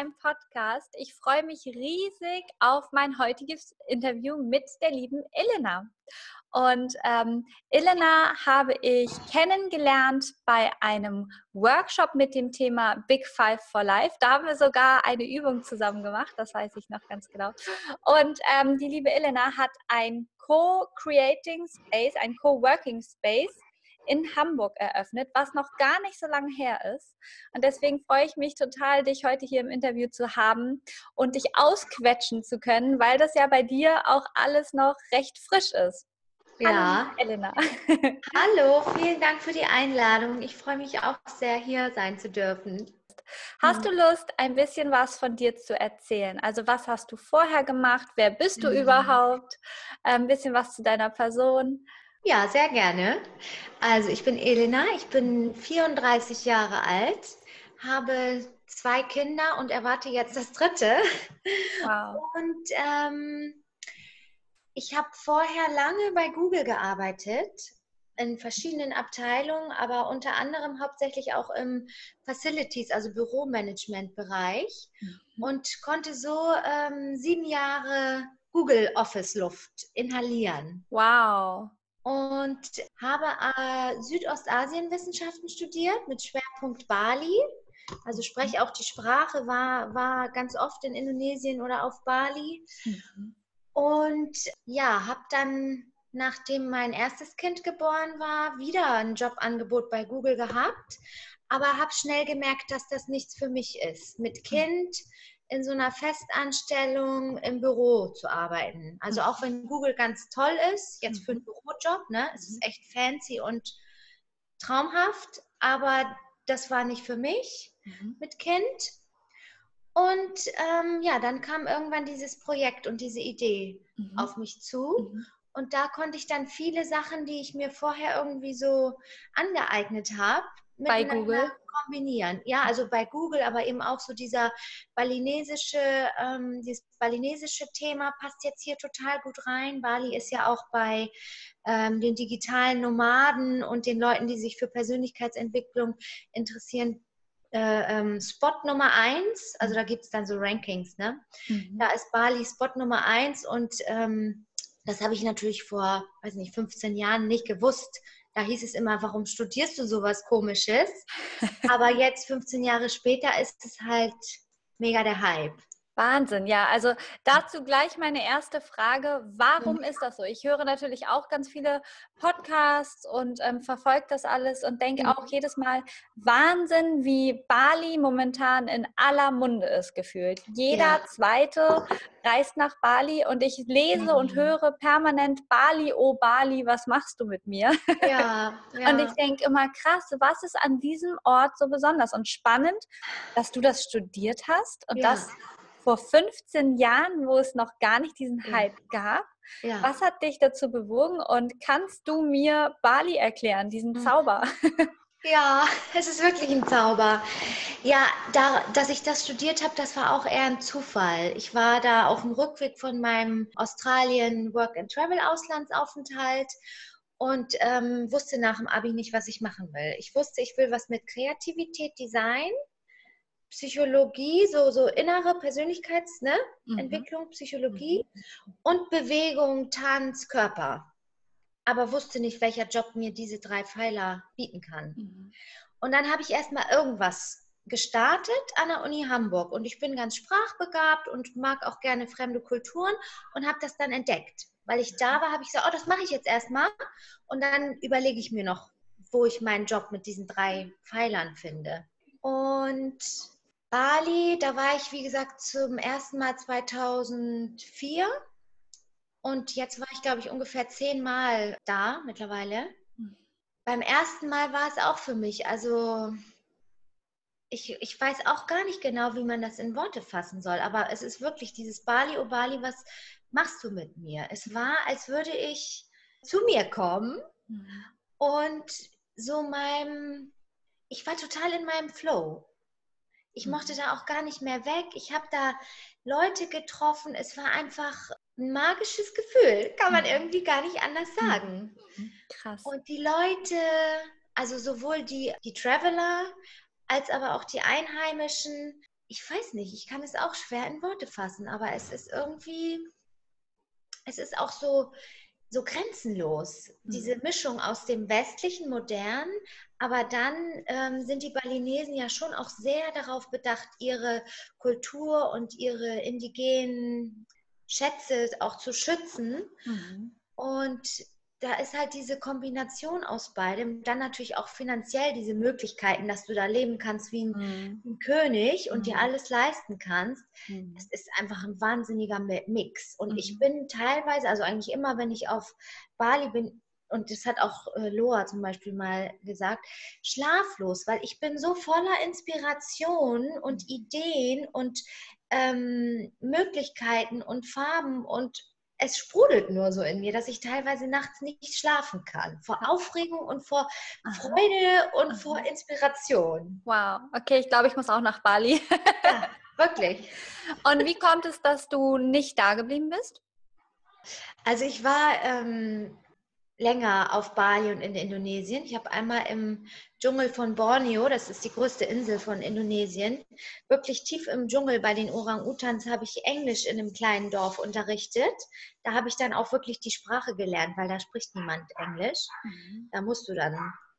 Meinem Podcast. Ich freue mich riesig auf mein heutiges Interview mit der lieben Elena. Und ähm, Elena habe ich kennengelernt bei einem Workshop mit dem Thema Big Five for Life. Da haben wir sogar eine Übung zusammen gemacht, das weiß ich noch ganz genau. Und ähm, die liebe Elena hat ein Co-Creating Space, ein Co-Working Space in Hamburg eröffnet, was noch gar nicht so lange her ist. Und deswegen freue ich mich total, dich heute hier im Interview zu haben und dich ausquetschen zu können, weil das ja bei dir auch alles noch recht frisch ist. Ja. Hallo, Elena. Hallo, vielen Dank für die Einladung. Ich freue mich auch sehr, hier sein zu dürfen. Hast du Lust, ein bisschen was von dir zu erzählen? Also was hast du vorher gemacht? Wer bist du mhm. überhaupt? Ein bisschen was zu deiner Person. Ja, sehr gerne. Also ich bin Elena, ich bin 34 Jahre alt, habe zwei Kinder und erwarte jetzt das dritte. Wow. Und ähm, ich habe vorher lange bei Google gearbeitet, in verschiedenen Abteilungen, aber unter anderem hauptsächlich auch im Facilities, also Büromanagement-Bereich mhm. und konnte so ähm, sieben Jahre Google Office Luft inhalieren. Wow und habe äh, Südostasienwissenschaften studiert mit Schwerpunkt Bali. Also spreche auch die Sprache, war, war ganz oft in Indonesien oder auf Bali. Mhm. Und ja, habe dann, nachdem mein erstes Kind geboren war, wieder ein Jobangebot bei Google gehabt, aber habe schnell gemerkt, dass das nichts für mich ist. Mit Kind in so einer Festanstellung im Büro zu arbeiten. Also auch wenn Google ganz toll ist, jetzt für einen mhm. Bürojob, ne, es ist mhm. echt fancy und traumhaft, aber das war nicht für mich mhm. mit Kind. Und ähm, ja, dann kam irgendwann dieses Projekt und diese Idee mhm. auf mich zu. Mhm. Und da konnte ich dann viele Sachen, die ich mir vorher irgendwie so angeeignet habe, bei Google kombinieren. Ja, also bei Google, aber eben auch so dieser balinesische, ähm, dieses balinesische Thema passt jetzt hier total gut rein. Bali ist ja auch bei ähm, den digitalen Nomaden und den Leuten, die sich für Persönlichkeitsentwicklung interessieren, äh, ähm, Spot Nummer eins. Also da gibt es dann so Rankings. Ne? Mhm. Da ist Bali Spot Nummer eins und ähm, das habe ich natürlich vor, weiß nicht, 15 Jahren nicht gewusst da hieß es immer, warum studierst du sowas Komisches? Aber jetzt, 15 Jahre später, ist es halt mega der Hype. Wahnsinn, ja. Also dazu gleich meine erste Frage. Warum mhm. ist das so? Ich höre natürlich auch ganz viele Podcasts und ähm, verfolge das alles und denke mhm. auch jedes Mal, Wahnsinn, wie Bali momentan in aller Munde ist gefühlt. Jeder ja. zweite reist nach Bali und ich lese und höre permanent Bali, oh Bali, was machst du mit mir? Ja, ja. Und ich denke immer, krass, was ist an diesem Ort so besonders und spannend, dass du das studiert hast und ja. das vor 15 Jahren, wo es noch gar nicht diesen Hype gab. Ja. Was hat dich dazu bewogen und kannst du mir Bali erklären, diesen mhm. Zauber? Ja, es ist wirklich ein Zauber. Ja, da, dass ich das studiert habe, das war auch eher ein Zufall. Ich war da auf dem Rückweg von meinem Australien Work and Travel Auslandsaufenthalt und ähm, wusste nach dem Abi nicht, was ich machen will. Ich wusste, ich will was mit Kreativität, Design Psychologie, so, so innere Persönlichkeitsentwicklung, ne? Psychologie mhm. und Bewegung, Tanz, Körper. Aber wusste nicht, welcher Job mir diese drei Pfeiler bieten kann. Mhm. Und dann habe ich erstmal irgendwas gestartet an der Uni Hamburg und ich bin ganz sprachbegabt und mag auch gerne fremde Kulturen und habe das dann entdeckt. Weil ich da war, habe ich gesagt, oh, das mache ich jetzt erstmal und dann überlege ich mir noch, wo ich meinen Job mit diesen drei Pfeilern finde. Und Bali, da war ich, wie gesagt, zum ersten Mal 2004. Und jetzt war ich, glaube ich, ungefähr zehnmal da mittlerweile. Mhm. Beim ersten Mal war es auch für mich, also ich, ich weiß auch gar nicht genau, wie man das in Worte fassen soll, aber es ist wirklich dieses Bali, oh Bali, was machst du mit mir? Es war, als würde ich zu mir kommen mhm. und so meinem, ich war total in meinem Flow. Ich mhm. mochte da auch gar nicht mehr weg. Ich habe da Leute getroffen. Es war einfach ein magisches Gefühl, kann man mhm. irgendwie gar nicht anders mhm. sagen. Krass. Und die Leute, also sowohl die, die Traveler als aber auch die Einheimischen. Ich weiß nicht, ich kann es auch schwer in Worte fassen, aber es ist irgendwie, es ist auch so, so grenzenlos. Mhm. Diese Mischung aus dem westlichen Modern, aber dann ähm, sind die Balinesen ja schon auch sehr darauf bedacht, ihre Kultur und ihre indigenen Schätze auch zu schützen. Mhm. Und da ist halt diese Kombination aus beidem, dann natürlich auch finanziell diese Möglichkeiten, dass du da leben kannst wie ein, mhm. ein König und mhm. dir alles leisten kannst. Mhm. Es ist einfach ein wahnsinniger Mix. Und ich mhm. bin teilweise, also eigentlich immer, wenn ich auf Bali bin, und das hat auch äh, Loa zum Beispiel mal gesagt, schlaflos, weil ich bin so voller Inspiration und mhm. Ideen und ähm, Möglichkeiten und Farben und es sprudelt nur so in mir, dass ich teilweise nachts nicht schlafen kann. Vor Aufregung und vor. Freude und vor Inspiration. Wow, okay, ich glaube, ich muss auch nach Bali. ja, wirklich. Und wie kommt es, dass du nicht da geblieben bist? Also ich war ähm, länger auf Bali und in Indonesien. Ich habe einmal im Dschungel von Borneo, das ist die größte Insel von Indonesien, wirklich tief im Dschungel bei den Orang-Utans habe ich Englisch in einem kleinen Dorf unterrichtet. Da habe ich dann auch wirklich die Sprache gelernt, weil da spricht niemand Englisch. Mhm. Da musst du dann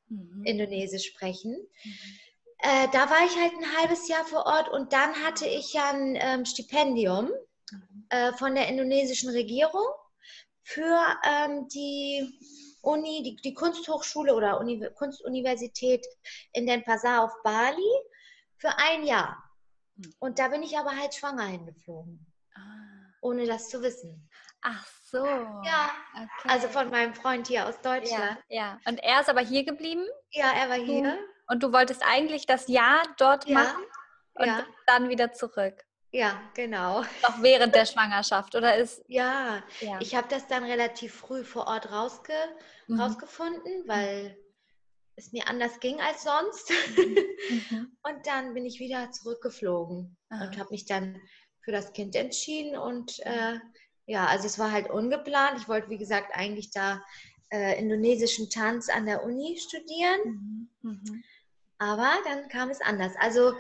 mhm. Indonesisch sprechen. Mhm. Äh, da war ich halt ein halbes Jahr vor Ort und dann hatte ich ja ein ähm, Stipendium mhm. äh, von der indonesischen Regierung für ähm, die Uni, die, die Kunsthochschule oder Uni, Kunstuniversität in Den Pasar auf Bali für ein Jahr. Hm. Und da bin ich aber halt schwanger hingeflogen, ah. ohne das zu wissen. Ach so. Ja, okay. also von meinem Freund hier aus Deutschland. Ja, ja, und er ist aber hier geblieben? Ja, er war hier. Und du wolltest eigentlich das Jahr dort ja. machen und ja. dann wieder zurück? Ja, genau. Auch während der Schwangerschaft, oder ist? Ja, ja. ich habe das dann relativ früh vor Ort rausge mhm. rausgefunden, weil es mir anders ging als sonst. Mhm. mhm. und dann bin ich wieder zurückgeflogen Aha. und habe mich dann für das Kind entschieden. Und äh, ja, also es war halt ungeplant. Ich wollte, wie gesagt, eigentlich da äh, indonesischen Tanz an der Uni studieren. Mhm. Aber dann kam es anders. Also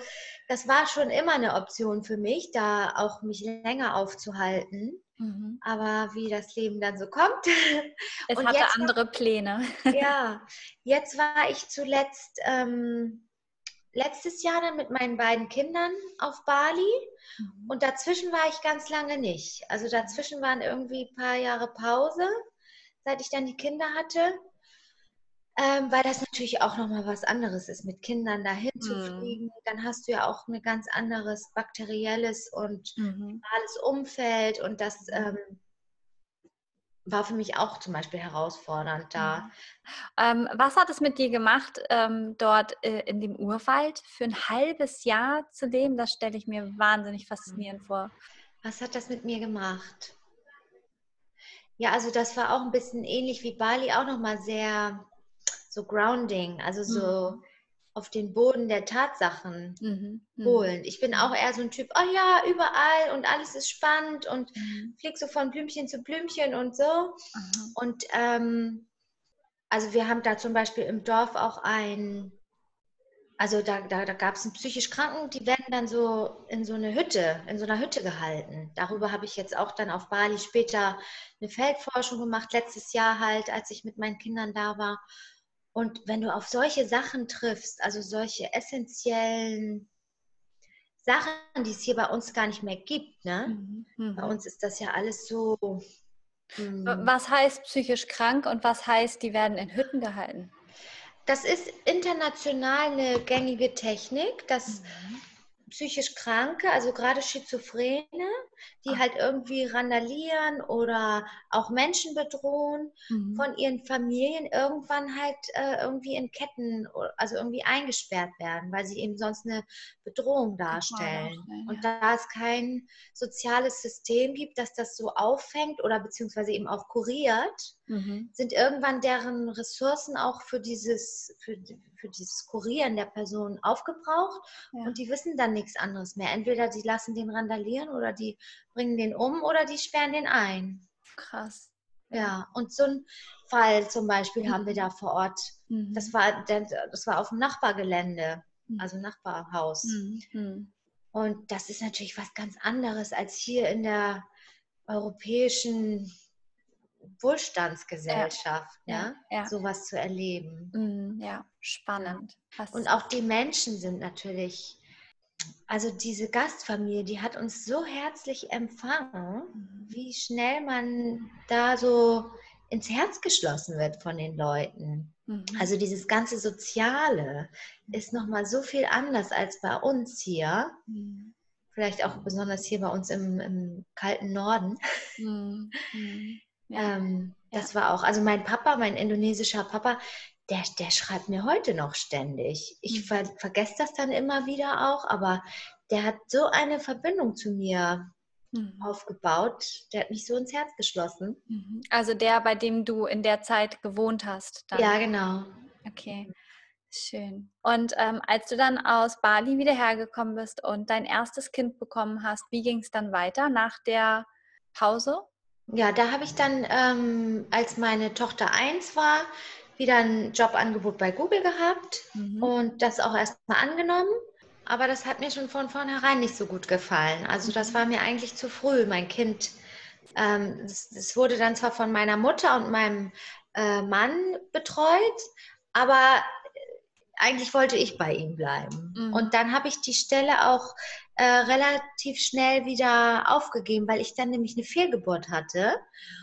das war schon immer eine Option für mich, da auch mich länger aufzuhalten. Mhm. Aber wie das Leben dann so kommt. Es und hatte andere Pläne. ja, jetzt war ich zuletzt ähm, letztes Jahr dann mit meinen beiden Kindern auf Bali mhm. und dazwischen war ich ganz lange nicht. Also dazwischen waren irgendwie ein paar Jahre Pause, seit ich dann die Kinder hatte. Ähm, weil das natürlich auch nochmal was anderes ist, mit Kindern dahin mhm. zu fliegen. Dann hast du ja auch ein ganz anderes bakterielles und mhm. Umfeld und das mhm. ähm, war für mich auch zum Beispiel herausfordernd da. Ähm, was hat es mit dir gemacht, ähm, dort äh, in dem Urwald für ein halbes Jahr zu leben? Das stelle ich mir wahnsinnig faszinierend vor. Was hat das mit mir gemacht? Ja, also das war auch ein bisschen ähnlich wie Bali, auch nochmal sehr so Grounding, also so mhm. auf den Boden der Tatsachen mhm. mhm. holen. Ich bin auch eher so ein Typ, oh ja, überall und alles ist spannend und mhm. flieg so von Blümchen zu Blümchen und so. Und ähm, also wir haben da zum Beispiel im Dorf auch ein, also da, da, da gab es einen psychisch Kranken, die werden dann so in so eine Hütte, in so einer Hütte gehalten. Darüber habe ich jetzt auch dann auf Bali später eine Feldforschung gemacht, letztes Jahr halt, als ich mit meinen Kindern da war. Und wenn du auf solche Sachen triffst, also solche essentiellen Sachen, die es hier bei uns gar nicht mehr gibt, ne? Mhm. mhm. Bei uns ist das ja alles so. Mh. Was heißt psychisch krank und was heißt, die werden in Hütten gehalten? Das ist international eine gängige Technik, dass mhm. Psychisch Kranke, also gerade Schizophrene, die ah. halt irgendwie randalieren oder auch Menschen bedrohen, mhm. von ihren Familien irgendwann halt äh, irgendwie in Ketten, also irgendwie eingesperrt werden, weil sie eben sonst eine Bedrohung darstellen. Sein, Und da es kein soziales System gibt, das das so auffängt oder beziehungsweise eben auch kuriert, mhm. sind irgendwann deren Ressourcen auch für dieses, für, für dieses Kurieren der Person aufgebraucht ja. und die wissen dann nichts anderes mehr. Entweder die lassen den randalieren oder die bringen den um oder die sperren den ein. Krass. Ja, und so ein Fall zum Beispiel mhm. haben wir da vor Ort. Mhm. Das, war, das war auf dem Nachbargelände, mhm. also Nachbarhaus. Mhm. mhm. Und das ist natürlich was ganz anderes als hier in der europäischen Wohlstandsgesellschaft, ja, ne? ja, ja. sowas zu erleben. Mhm, ja, spannend. Und auch die Menschen sind natürlich, also diese Gastfamilie, die hat uns so herzlich empfangen, mhm. wie schnell man da so ins Herz geschlossen wird von den Leuten. Mhm. Also dieses ganze Soziale ist nochmal so viel anders als bei uns hier. Mhm. Vielleicht auch besonders hier bei uns im, im kalten Norden. Mhm. mhm. Ja. Ähm, das ja. war auch, also mein Papa, mein indonesischer Papa, der, der schreibt mir heute noch ständig. Ich mhm. ver vergesse das dann immer wieder auch, aber der hat so eine Verbindung zu mir mhm. aufgebaut. Der hat mich so ins Herz geschlossen. Mhm. Also der, bei dem du in der Zeit gewohnt hast. Dann. Ja, genau. Okay. Schön. Und ähm, als du dann aus Bali wieder hergekommen bist und dein erstes Kind bekommen hast, wie ging es dann weiter nach der Pause? Ja, da habe ich dann, ähm, als meine Tochter eins war, wieder ein Jobangebot bei Google gehabt mhm. und das auch erstmal angenommen. Aber das hat mir schon von vornherein nicht so gut gefallen. Also das mhm. war mir eigentlich zu früh. Mein Kind, ähm, das, das, wurde dann zwar von meiner Mutter und meinem äh, Mann betreut, aber eigentlich wollte ich bei ihm bleiben. Mhm. Und dann habe ich die Stelle auch äh, relativ schnell wieder aufgegeben, weil ich dann nämlich eine Fehlgeburt hatte.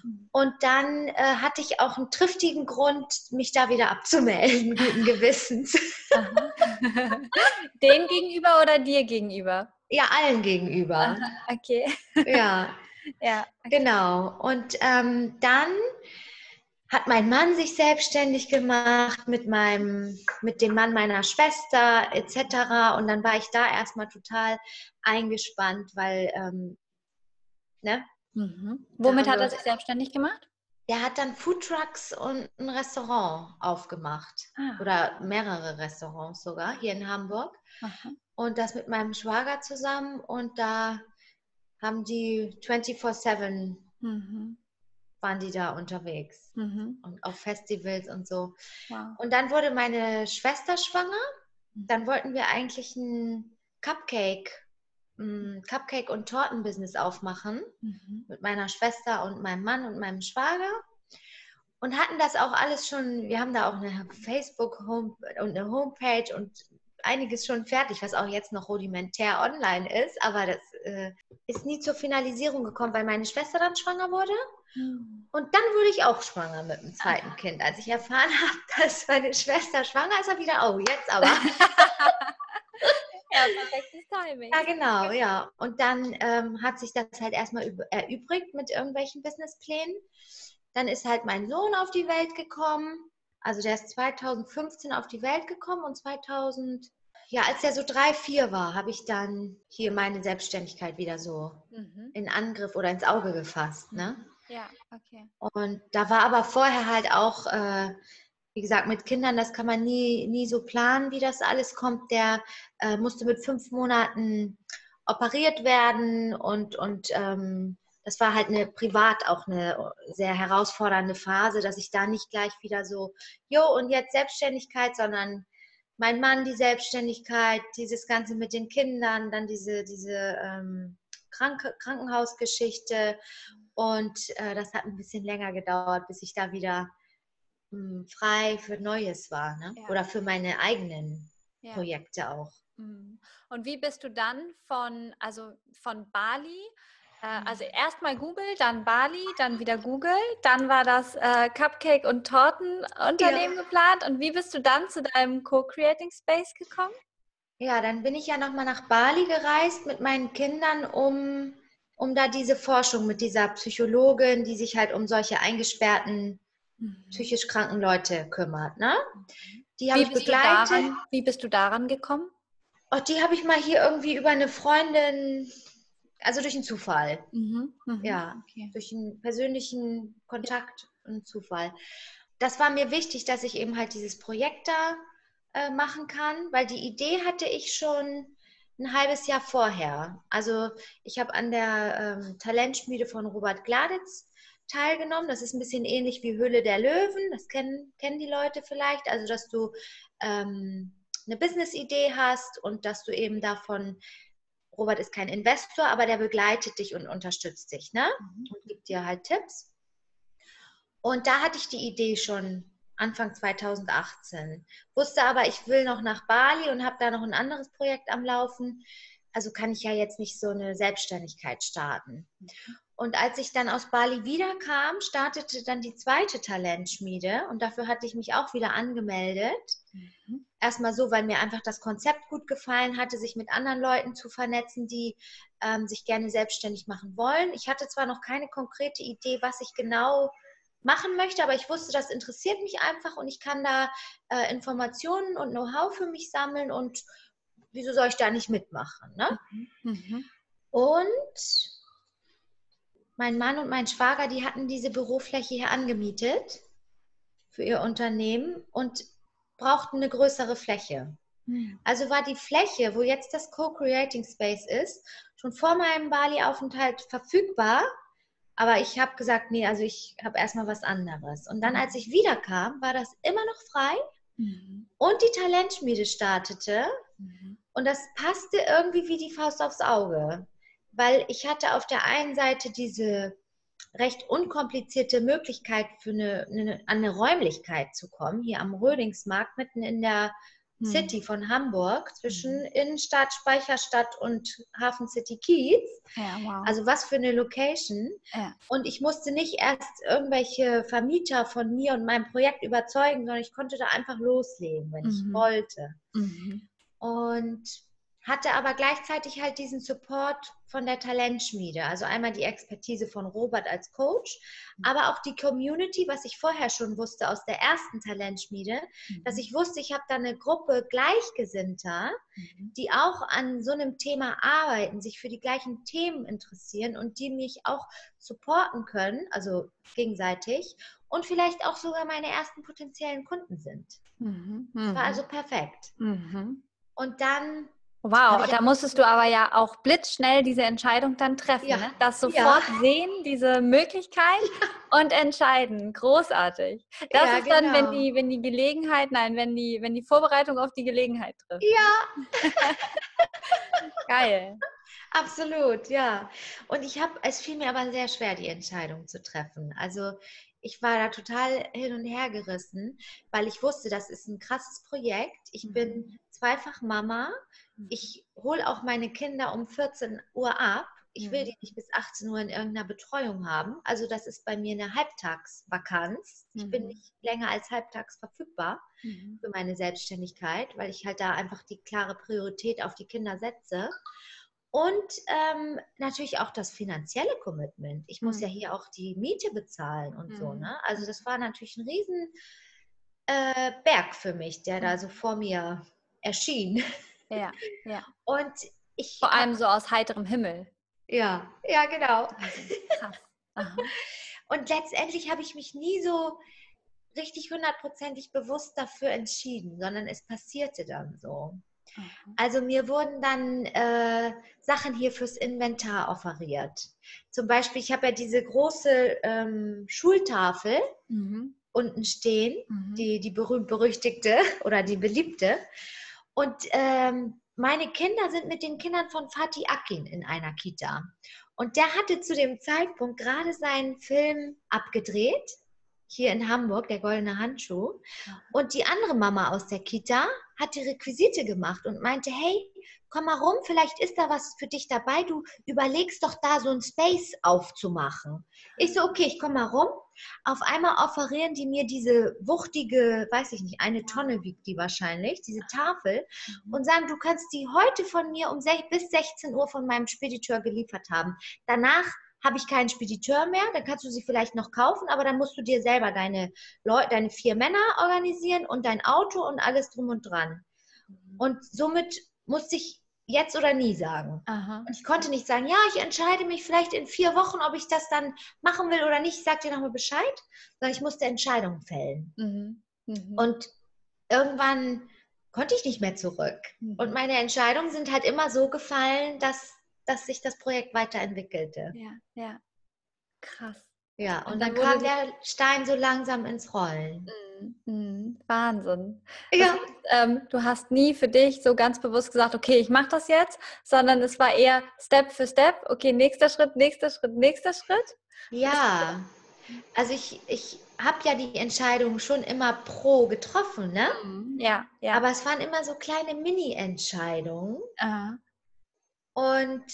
Mhm. Und dann äh, hatte ich auch einen triftigen Grund, mich da wieder abzumelden, guten Gewissens. Dem gegenüber oder dir gegenüber? Ja, allen gegenüber. Aha, okay. Ja. ja. Okay. Genau. Und ähm, dann hat mein Mann sich selbstständig gemacht mit meinem, mit dem Mann meiner Schwester etc. Und dann war ich da erstmal total eingespannt, weil, ähm, ne? Mhm. Womit hat er sich selbstständig gemacht? Der hat dann Foodtrucks und ein Restaurant aufgemacht. Ah. Oder mehrere Restaurants sogar hier in Hamburg. Aha. Und das mit meinem Schwager zusammen. Und da haben die 24-7 mhm waren die da unterwegs mhm. und auf Festivals und so. Wow. Und dann wurde meine Schwester schwanger. Mhm. Dann wollten wir eigentlich ein Cupcake, ein Cupcake und Tortenbusiness aufmachen mhm. mit meiner Schwester und meinem Mann und meinem Schwager. Und hatten das auch alles schon, wir haben da auch eine Facebook -Home und eine Homepage und einiges schon fertig, was auch jetzt noch rudimentär online ist, aber das äh, ist nie zur Finalisierung gekommen, weil meine Schwester dann schwanger wurde. Mhm. Und dann wurde ich auch schwanger mit dem zweiten Kind. Als ich erfahren habe, dass meine Schwester schwanger ist, habe ich wieder, oh, jetzt aber. ja, perfektes Timing. Ja, genau, ja. Und dann ähm, hat sich das halt erstmal erübrigt mit irgendwelchen Businessplänen. Dann ist halt mein Sohn auf die Welt gekommen. Also der ist 2015 auf die Welt gekommen und 2000, ja, als er so drei, vier war, habe ich dann hier meine Selbstständigkeit wieder so mhm. in Angriff oder ins Auge gefasst. Ne? Ja, okay. Und da war aber vorher halt auch, äh, wie gesagt, mit Kindern, das kann man nie, nie so planen, wie das alles kommt. Der äh, musste mit fünf Monaten operiert werden und, und ähm, das war halt eine privat auch eine sehr herausfordernde Phase, dass ich da nicht gleich wieder so, jo, und jetzt Selbstständigkeit, sondern mein Mann die Selbstständigkeit, dieses Ganze mit den Kindern, dann diese, diese ähm, Kranke, Krankenhausgeschichte und äh, das hat ein bisschen länger gedauert, bis ich da wieder mh, hm, frei für Neues war. Ne? Ja. Oder für meine eigenen ja. Projekte auch. Mhm. Und wie bist du dann von, also von Bali, äh, also mhm. erstmal Google, dann Bali, dann wieder Google, dann war das äh, Cupcake- und Tortenunternehmen ja. geplant. Und wie bist du dann zu deinem Co-Creating Space gekommen? Ja, dann bin ich ja nochmal nach Bali gereist mit meinen Kindern, um, um da diese Forschung mit dieser Psychologin, die sich halt um solche eingesperrten, mhm. psychisch kranken Leute kümmert. Ne? Die habe ich begleitet. Daran, wie bist du daran gekommen? Oh, die habe ich mal hier irgendwie über eine Freundin, also durch einen Zufall. Mhm, mh, ja, okay. durch einen persönlichen Kontakt und Zufall. Das war mir wichtig, dass ich eben halt dieses Projekt da äh, machen kann, weil die Idee hatte ich schon ein halbes Jahr vorher. Also ich habe an der ähm, Talentschmiede von Robert Gladitz teilgenommen. Das ist ein bisschen ähnlich wie Höhle der Löwen. Das kennen, kennen die Leute vielleicht. Also dass du ähm, eine Business-Idee hast und dass du eben davon, Robert ist kein Investor, aber der begleitet dich und unterstützt dich ne? Mhm. und gibt dir halt Tipps. Und da hatte ich die Idee schon Anfang 2018. Wusste aber, ich will noch nach Bali und habe da noch ein anderes Projekt am Laufen. Also kann ich ja jetzt nicht so eine Selbstständigkeit starten. Und als ich dann aus Bali wiederkam, startete dann die zweite Talentschmiede und dafür hatte ich mich auch wieder angemeldet. Mhm. Erstmal so, weil mir einfach das Konzept gut gefallen hatte, sich mit anderen Leuten zu vernetzen, die ähm, sich gerne selbstständig machen wollen. Ich hatte zwar noch keine konkrete Idee, was ich genau machen möchte, aber ich wusste, das interessiert mich einfach und ich kann da äh, Informationen und Know-how für mich sammeln und wieso soll ich da nicht mitmachen? Ne? Mhm. Mhm. Und mein Mann und mein Schwager, die hatten diese Bürofläche hier angemietet für ihr Unternehmen und brauchten eine größere Fläche. Mhm. Also war die Fläche, wo jetzt das Co-Creating Space ist, schon vor meinem Bali-Aufenthalt verfügbar aber ich habe gesagt, nee, also ich habe erstmal was anderes. Und dann, als ich wiederkam, war das immer noch frei mhm. und die Talentschmiede startete. Mhm. Und das passte irgendwie wie die Faust aufs Auge, weil ich hatte auf der einen Seite diese recht unkomplizierte Möglichkeit, für eine, eine, an eine Räumlichkeit zu kommen, hier am Rödingsmarkt, mitten in der. City von Hamburg zwischen hm. Innenstadt, Speicherstadt und Hafen City Kiez. Ja, wow. Also was für eine Location. Ja. Und ich musste nicht erst irgendwelche Vermieter von mir und meinem Projekt überzeugen, sondern ich konnte da einfach loslegen, wenn mhm. ich wollte. Mhm. Und hatte aber gleichzeitig halt diesen Support von der Talentschmiede. Also einmal die Expertise von Robert als Coach, mhm. aber auch die Community, was ich vorher schon wusste aus der ersten Talentschmiede, mhm. dass ich wusste, ich habe da eine Gruppe Gleichgesinnter, mhm. die auch an so einem Thema arbeiten, sich für die gleichen Themen interessieren und die mich auch supporten können, also gegenseitig und vielleicht auch sogar meine ersten potenziellen Kunden sind. Mhm. Das war mhm. also perfekt. Mhm. Und dann Wow, da musstest du aber ja auch blitzschnell diese Entscheidung dann treffen. Ja. Ne? Das sofort ja. sehen, diese Möglichkeit ja. und entscheiden. Großartig. Das ist genau. dann, wenn genau. die, wenn die Gelegenheit, nein, wenn die, wenn die Vorbereitung auf die Gelegenheit trifft. Ja. Geil. Absolut, ja. Und ich habe, es fiel mir aber sehr schwer, die Entscheidung zu treffen. Also ich war da total hin und her gerissen, weil ich wusste, das ist ein krasses Projekt. Ich bin mhm. Zweifach Mama ich hole auch meine Kinder um 14 Uhr ab. Ich will die nicht bis 18 Uhr in irgendeiner Betreuung haben. Also das ist bei mir eine Halbtagsvakanz. Ich mhm. bin nicht länger als halbtags verfügbar mhm. für meine Selbstständigkeit, weil ich halt da einfach die klare Priorität auf die Kinder setze. Und ähm, natürlich auch das finanzielle Commitment. Ich muss mhm. ja hier auch die Miete bezahlen und so. Mhm. Ne? Also das war natürlich ein riesen äh, Berg für mich, der da mhm. so vor mir erschien. Ja, ja. Und ich. Vor allem so aus heiterem Himmel. Ja, ja, genau. Also, krass. Und letztendlich habe ich mich nie so richtig hundertprozentig bewusst dafür entschieden, sondern es passierte dann so. Also mir wurden dann äh, Sachen hier fürs Inventar offeriert. Zum Beispiel, ich habe ja diese große ähm, Schultafel mhm. unten stehen, mhm. die, die berühmt-berüchtigte oder die beliebte. Und ähm, meine Kinder sind mit den Kindern von Fatih Akin in einer Kita. Und der hatte zu dem Zeitpunkt gerade seinen Film abgedreht, hier in Hamburg, der goldene Handschuh. Und die andere Mama aus der Kita hat die Requisite gemacht und meinte, hey, komm mal rum, vielleicht ist da was für dich dabei. Du überlegst doch da so ein Space aufzumachen. Ich so, okay, ich komm mal rum. Auf einmal offerieren die mir diese wuchtige, weiß ich nicht, eine Tonne wiegt die wahrscheinlich, diese Tafel mhm. und sagen, du kannst die heute von mir um bis 16 Uhr von meinem Spediteur geliefert haben. Danach habe ich keinen Spediteur mehr, dann kannst du sie vielleicht noch kaufen, aber dann musst du dir selber deine, Leute, deine vier Männer organisieren und dein Auto und alles drum und dran. Mhm. Und somit musste ich jetzt oder nie sagen. Aha. Und ich konnte nicht sagen, ja, ich entscheide mich vielleicht in vier Wochen, ob ich das dann machen will oder nicht. Ich sage dir nochmal Bescheid, sondern ich musste Entscheidungen fällen. Mhm. Mhm. Und irgendwann konnte ich nicht mehr zurück. Mhm. Und meine Entscheidungen sind halt immer so gefallen, dass, dass sich das Projekt weiterentwickelte. Ja, ja. Krass. Ja, und, und dann, dann kam der Stein so langsam ins Rollen. Mhm. Wahnsinn. Ja. Heißt, ähm, du hast nie für dich so ganz bewusst gesagt, okay, ich mache das jetzt, sondern es war eher Step für Step, okay, nächster Schritt, nächster Schritt, nächster Schritt. Ja, also ich, ich habe ja die Entscheidung schon immer pro getroffen, ne? Mhm. Ja, ja. Aber es waren immer so kleine Mini-Entscheidungen. Und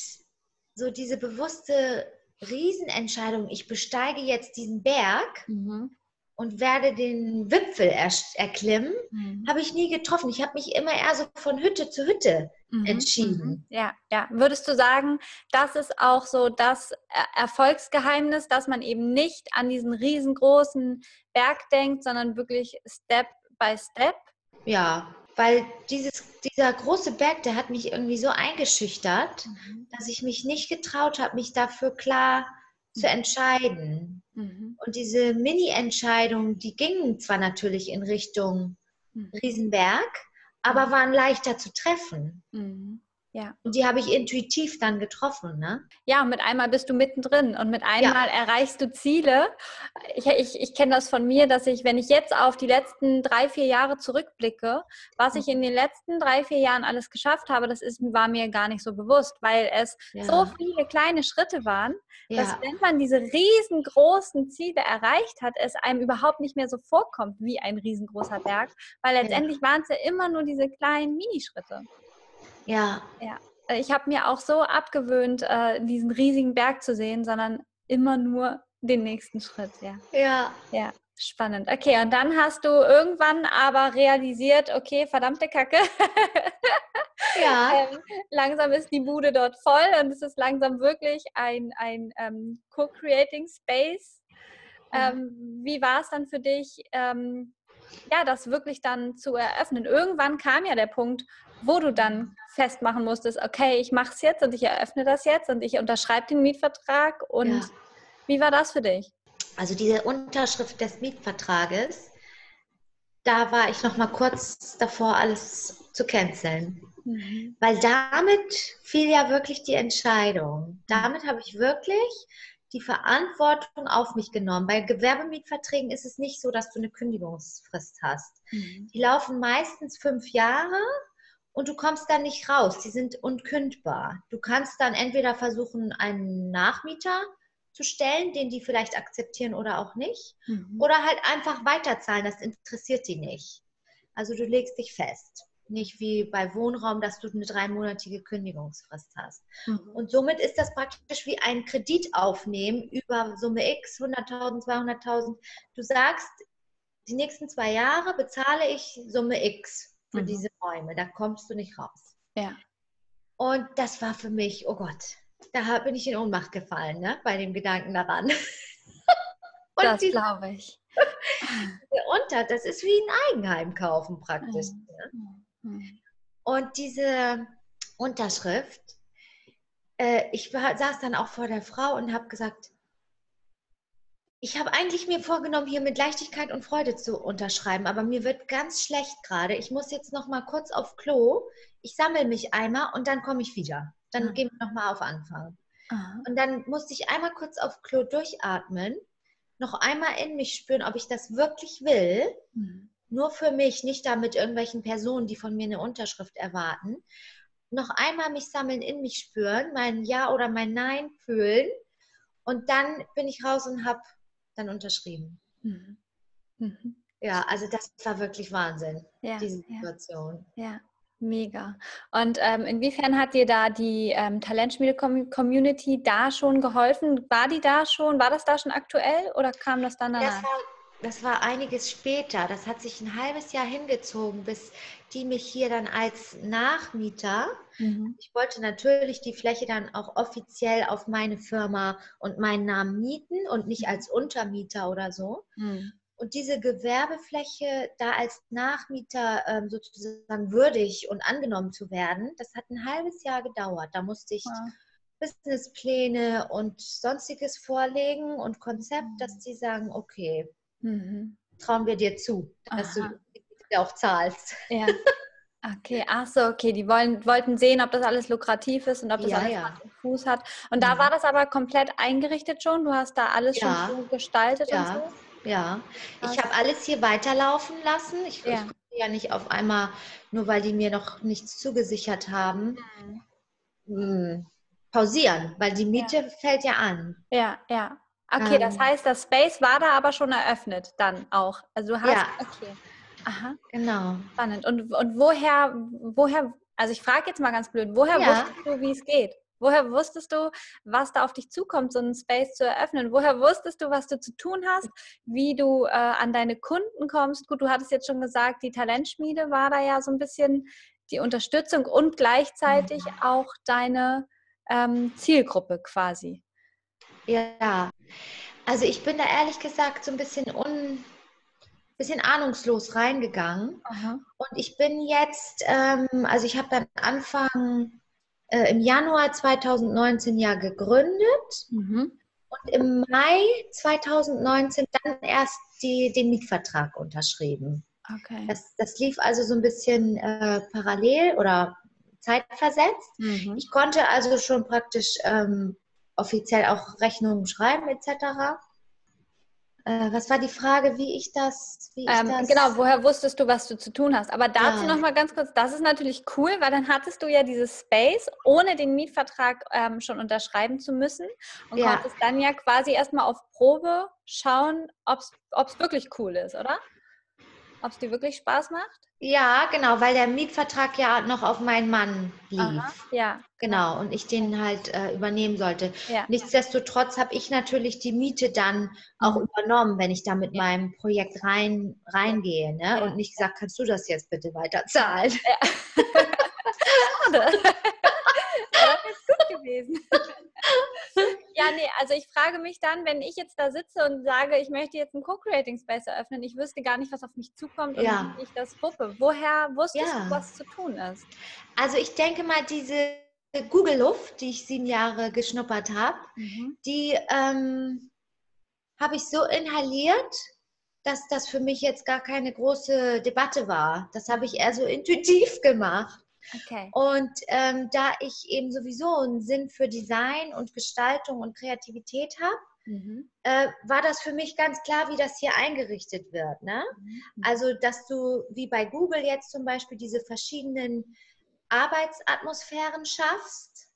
so diese bewusste Riesenentscheidung, ich besteige jetzt diesen Berg. Mhm und werde den Wipfel er erklimmen, mhm. habe ich nie getroffen. Ich habe mich immer eher so von Hütte zu Hütte mhm. entschieden. Mhm. Ja, ja. Würdest du sagen, das ist auch so das Erfolgsgeheimnis, dass man eben nicht an diesen riesengroßen Berg denkt, sondern wirklich Step by Step? Ja, weil dieses, dieser große Berg, der hat mich irgendwie so eingeschüchtert, mhm. dass ich mich nicht getraut habe, mich dafür klar zu entscheiden. Mhm. Und diese Mini-Entscheidungen, die gingen zwar natürlich in Richtung mhm. Riesenberg, aber mhm. waren leichter zu treffen. Mhm. Ja. Und die habe ich intuitiv dann getroffen, ne? Ja, und mit einmal bist du mittendrin und mit einmal ja. erreichst du Ziele. Ich, ich, ich kenne das von mir, dass ich, wenn ich jetzt auf die letzten drei, vier Jahre zurückblicke, was ich in den letzten drei, vier Jahren alles geschafft habe, das ist, war mir gar nicht so bewusst, weil es ja. so viele kleine Schritte waren, dass wenn man diese riesengroßen Ziele erreicht hat, es einem überhaupt nicht mehr so vorkommt wie ein riesengroßer Berg, weil letztendlich waren es ja immer nur diese kleinen Minischritte. Ja. Ja. Ich habe mir auch so abgewöhnt, äh, diesen riesigen Berg zu sehen, sondern immer nur den nächsten Schritt, ja. Ja. Ja. Spannend. Okay, und dann hast du irgendwann aber realisiert, okay, verdammte Kacke. ja. ähm, langsam ist die Bude dort voll und es ist langsam wirklich ein, ein ähm, Co-Creating Space. Ähm, wie war es dann für dich, ähm, ja, das wirklich dann zu eröffnen? Irgendwann kam ja der Punkt, wo du dann festmachen musstest, okay, ich mache es jetzt und ich eröffne das jetzt und ich unterschreibe den Mietvertrag. Und ja. wie war das für dich? Also diese Unterschrift des Mietvertrages, da war ich noch mal kurz davor, alles zu canceln. Mhm. Weil damit fiel ja wirklich die Entscheidung. Damit habe ich wirklich die Verantwortung auf mich genommen. Bei Gewerbemietverträgen ist es nicht so, dass du eine Kündigungsfrist hast. Mhm. Die laufen meistens fünf Jahre und du kommst dann nicht raus. Die sind unkündbar. Du kannst dann entweder versuchen, einen Nachmieter zu stellen, den die vielleicht akzeptieren oder auch nicht, mhm. oder halt einfach weiterzahlen. Das interessiert die nicht. Also du legst dich fest. Nicht wie bei Wohnraum, dass du eine dreimonatige Kündigungsfrist hast. Mhm. Und somit ist das praktisch wie ein Kredit aufnehmen über Summe X, 100.000, 200.000. Du sagst, die nächsten zwei Jahre bezahle ich Summe X für mhm. diese Räume. Da kommst du nicht raus. Ja. Und das war für mich, oh Gott, da bin ich in Ohnmacht gefallen, ne, bei dem Gedanken daran. das glaube ich. Unter, das ist wie ein Eigenheim kaufen praktisch. Mhm. Ne? Mhm. Und diese Unterschrift, äh, ich war, saß dann auch vor der Frau und habe gesagt, ich habe eigentlich mir vorgenommen, hier mit Leichtigkeit und Freude zu unterschreiben, aber mir wird ganz schlecht gerade. Ich muss jetzt noch mal kurz auf Klo. Ich sammle mich einmal und dann komme ich wieder. Dann ah. gehen wir noch mal auf Anfang. Aha. Und dann musste ich einmal kurz auf Klo durchatmen, noch einmal in mich spüren, ob ich das wirklich will. Mhm. Nur für mich, nicht da mit irgendwelchen Personen, die von mir eine Unterschrift erwarten. Noch einmal mich sammeln, in mich spüren, mein Ja oder mein Nein fühlen. Und dann bin ich raus und habe dann unterschrieben. Mhm. Mhm. Ja, also das war wirklich Wahnsinn, ja, diese Situation. Ja. ja. Mega. Und ähm, inwiefern hat dir da die ähm, Talentschmiede-Community da schon geholfen? War die da schon, war das da schon aktuell oder kam das dann danach? Das war, das war einiges später. Das hat sich ein halbes Jahr hingezogen, bis die mich hier dann als Nachmieter, mhm. ich wollte natürlich die Fläche dann auch offiziell auf meine Firma und meinen Namen mieten und nicht als Untermieter oder so. Mhm. Und diese Gewerbefläche da als Nachmieter ähm, sozusagen würdig und angenommen zu werden, das hat ein halbes Jahr gedauert. Da musste ich ja. Businesspläne und sonstiges vorlegen und Konzept, mhm. dass die sagen, okay, mhm. trauen wir dir zu, dass Aha. du auch zahlst. Ja. Okay, ach so, okay. Die wollen, wollten sehen, ob das alles lukrativ ist und ob das ja, alles ja. Fuß hat. Und da mhm. war das aber komplett eingerichtet schon. Du hast da alles ja. schon so gestaltet und so. Ja, ich habe alles hier weiterlaufen lassen. Ich, ja. ich konnte ja nicht auf einmal, nur weil die mir noch nichts zugesichert haben, mhm. mh, pausieren, weil die Miete ja. fällt ja an. Ja, ja. Okay, ähm, das heißt, das Space war da aber schon eröffnet dann auch. Also du hast, ja. okay. Aha. Genau. Spannend. Und, und woher, woher, also ich frage jetzt mal ganz blöd, woher ja. wusstest du, wie es geht? Woher wusstest du, was da auf dich zukommt, so einen Space zu eröffnen? Woher wusstest du, was du zu tun hast, wie du äh, an deine Kunden kommst? Gut, du hattest jetzt schon gesagt, die Talentschmiede war da ja so ein bisschen die Unterstützung und gleichzeitig auch deine ähm, Zielgruppe quasi. Ja, also ich bin da ehrlich gesagt so ein bisschen un, bisschen ahnungslos reingegangen. Aha. Und ich bin jetzt, ähm, also ich habe dann Anfang äh, im Januar 2019 ja gegründet mhm. und im Mai 2019 dann erst die, den Mietvertrag unterschrieben. Okay. Das, das lief also so ein bisschen äh, parallel oder zeitversetzt. Mhm. Ich konnte also schon praktisch ähm, offiziell auch Rechnungen schreiben etc. Äh, was war die Frage, wie ich das, wie ich ähm, das Genau, woher wusstest du, was du zu tun hast? Aber dazu ja. noch mal ganz kurz, das ist natürlich cool, weil dann hattest du ja dieses Space, ohne den Mietvertrag ähm, schon unterschreiben zu müssen und ja. konntest dann ja quasi erstmal auf Probe schauen, ob es wirklich cool ist, oder? Ob es dir wirklich Spaß macht? Ja, genau, weil der Mietvertrag ja noch auf meinen Mann lief. Aha, ja. Genau, und ich den halt äh, übernehmen sollte. Ja. Nichtsdestotrotz habe ich natürlich die Miete dann auch mhm. übernommen, wenn ich da mit ja. meinem Projekt rein, reingehe. Ne? Ja. Und nicht gesagt, kannst du das jetzt bitte weiter zahlen? Ja. Schade. das ist gut gewesen. Ja, nee, also ich frage mich dann, wenn ich jetzt da sitze und sage, ich möchte jetzt einen Co-Creating Space eröffnen, ich wüsste gar nicht, was auf mich zukommt und ja. wie ich das wuppe. Woher wusstest ja. du, was zu tun ist? Also ich denke mal, diese Google-Luft, die ich sieben Jahre geschnuppert habe, mhm. die ähm, habe ich so inhaliert, dass das für mich jetzt gar keine große Debatte war. Das habe ich eher so intuitiv gemacht. Okay. Und ähm, da ich eben sowieso einen Sinn für Design und Gestaltung und Kreativität habe, mhm. äh, war das für mich ganz klar, wie das hier eingerichtet wird. Ne? Mhm. Also, dass du wie bei Google jetzt zum Beispiel diese verschiedenen Arbeitsatmosphären schaffst.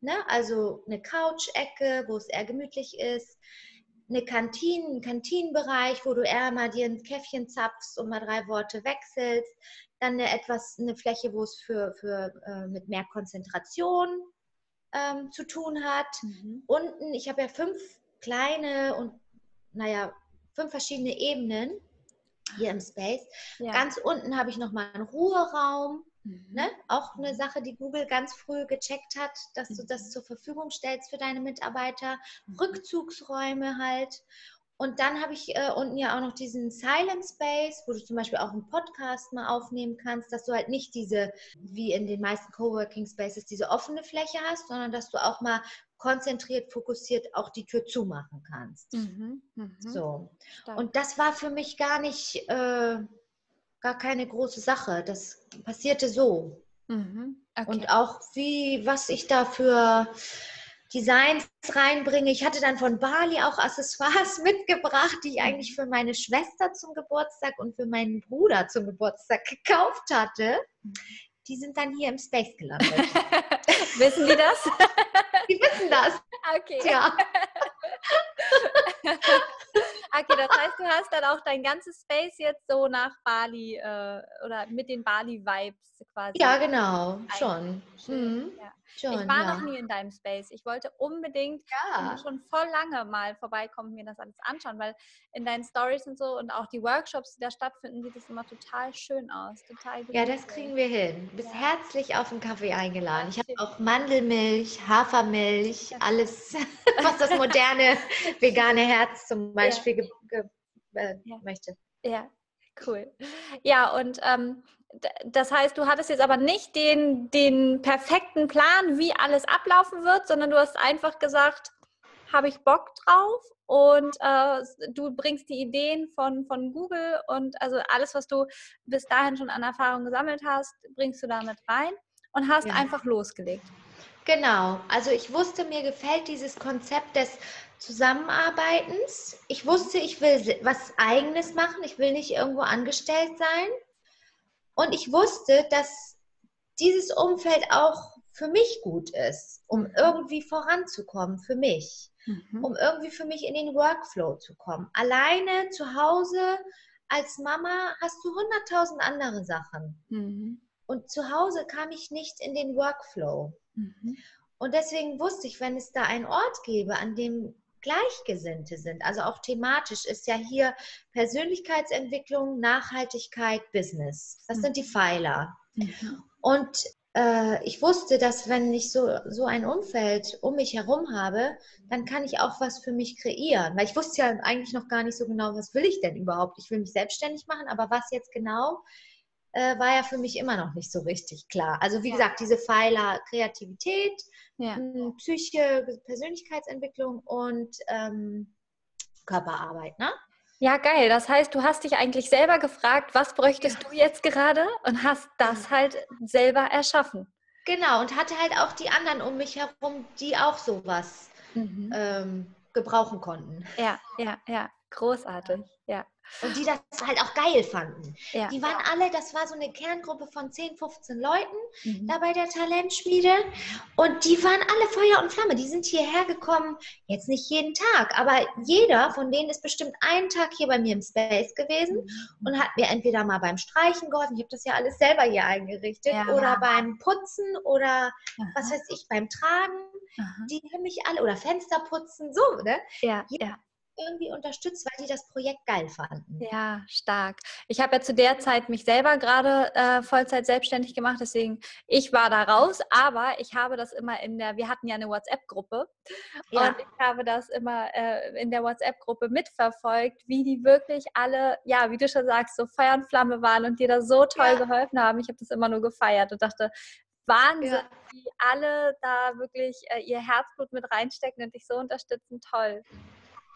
Ne? Also eine Couch-Ecke, wo es eher gemütlich ist, eine Kantine, einen Kantinenbereich, wo du eher mal dir ein Käffchen zapfst und mal drei Worte wechselst dann eine etwas eine Fläche, wo es für, für äh, mit mehr Konzentration ähm, zu tun hat. Mhm. Unten, ich habe ja fünf kleine und naja, fünf verschiedene Ebenen hier im Space. Ja. Ganz unten habe ich nochmal einen Ruheraum. Mhm. Ne? Auch eine Sache, die Google ganz früh gecheckt hat, dass du das mhm. zur Verfügung stellst für deine Mitarbeiter. Mhm. Rückzugsräume halt. Und dann habe ich äh, unten ja auch noch diesen Silent Space, wo du zum Beispiel auch einen Podcast mal aufnehmen kannst, dass du halt nicht diese, wie in den meisten Coworking Spaces, diese offene Fläche hast, sondern dass du auch mal konzentriert, fokussiert auch die Tür zumachen kannst. Mhm, mh. So. Stark. Und das war für mich gar nicht, äh, gar keine große Sache. Das passierte so. Mhm, okay. Und auch wie, was ich da für Designs reinbringe. Ich hatte dann von Bali auch Accessoires mitgebracht, die ich eigentlich für meine Schwester zum Geburtstag und für meinen Bruder zum Geburtstag gekauft hatte. die sind dann hier im Space gelandet. Wissen die das? die wissen das. Okay. Ja. okay, das heißt, du hast dann auch dein ganzes Space jetzt so nach Bali äh, oder mit den Bali-Vibes quasi. Ja, genau, schon. Mhm. Ja. Schon, ich war ja. noch nie in deinem Space. Ich wollte unbedingt ja. schon voll lange mal vorbeikommen, mir das alles anschauen, weil in deinen Stories und so und auch die Workshops, die da stattfinden, sieht es immer total schön aus. Total ja, das kriegen wir hin. Du bist ja. herzlich auf den Kaffee eingeladen. Ich habe auch Mandelmilch, Hafermilch, alles, was das moderne vegane Herz zum Beispiel ge ge äh, möchte. Ja, cool. Ja, und ähm, das heißt, du hattest jetzt aber nicht den, den perfekten Plan, wie alles ablaufen wird, sondern du hast einfach gesagt, habe ich Bock drauf und äh, du bringst die Ideen von, von Google und also alles, was du bis dahin schon an Erfahrung gesammelt hast, bringst du damit rein und hast ja. einfach losgelegt. Genau, also ich wusste, mir gefällt dieses Konzept des Zusammenarbeitens. Ich wusste, ich will was eigenes machen, ich will nicht irgendwo angestellt sein. Und ich wusste, dass dieses Umfeld auch für mich gut ist, um irgendwie voranzukommen, für mich, mhm. um irgendwie für mich in den Workflow zu kommen. Alleine zu Hause als Mama hast du hunderttausend andere Sachen. Mhm. Und zu Hause kam ich nicht in den Workflow. Mhm. Und deswegen wusste ich, wenn es da einen Ort gäbe, an dem Gleichgesinnte sind. Also auch thematisch ist ja hier Persönlichkeitsentwicklung, Nachhaltigkeit, Business. Das sind die mhm. Pfeiler. Mhm. Und äh, ich wusste, dass wenn ich so, so ein Umfeld um mich herum habe, dann kann ich auch was für mich kreieren. Weil ich wusste ja eigentlich noch gar nicht so genau, was will ich denn überhaupt. Ich will mich selbstständig machen, aber was jetzt genau, äh, war ja für mich immer noch nicht so richtig klar. Also wie ja. gesagt, diese Pfeiler Kreativität, ja. Psyche, Persönlichkeitsentwicklung und ähm, Körperarbeit, ne? Ja, geil. Das heißt, du hast dich eigentlich selber gefragt, was bräuchtest ja. du jetzt gerade und hast das halt selber erschaffen. Genau, und hatte halt auch die anderen um mich herum, die auch sowas mhm. ähm, gebrauchen konnten. Ja, ja, ja. Großartig, ja. Und die das halt auch geil fanden. Ja. Die waren alle, das war so eine Kerngruppe von 10, 15 Leuten mhm. da bei der Talentschmiede. Und die waren alle Feuer und Flamme. Die sind hierher gekommen, jetzt nicht jeden Tag, aber jeder von denen ist bestimmt einen Tag hier bei mir im Space gewesen mhm. und hat mir entweder mal beim Streichen geholfen, ich habe das ja alles selber hier eingerichtet, ja. oder beim Putzen oder Aha. was weiß ich, beim Tragen. Aha. Die haben mich alle, oder Fenster putzen, so, ne? Ja, ja irgendwie unterstützt, weil die das Projekt geil fanden. Ja, stark. Ich habe ja zu der Zeit mich selber gerade äh, Vollzeit selbstständig gemacht, deswegen ich war da raus, aber ich habe das immer in der, wir hatten ja eine WhatsApp-Gruppe ja. und ich habe das immer äh, in der WhatsApp-Gruppe mitverfolgt, wie die wirklich alle, ja, wie du schon sagst, so Feuer und Flamme waren und dir da so toll ja. geholfen haben. Ich habe das immer nur gefeiert und dachte, Wahnsinn, ja. wie alle da wirklich äh, ihr Herzblut mit reinstecken und dich so unterstützen. Toll.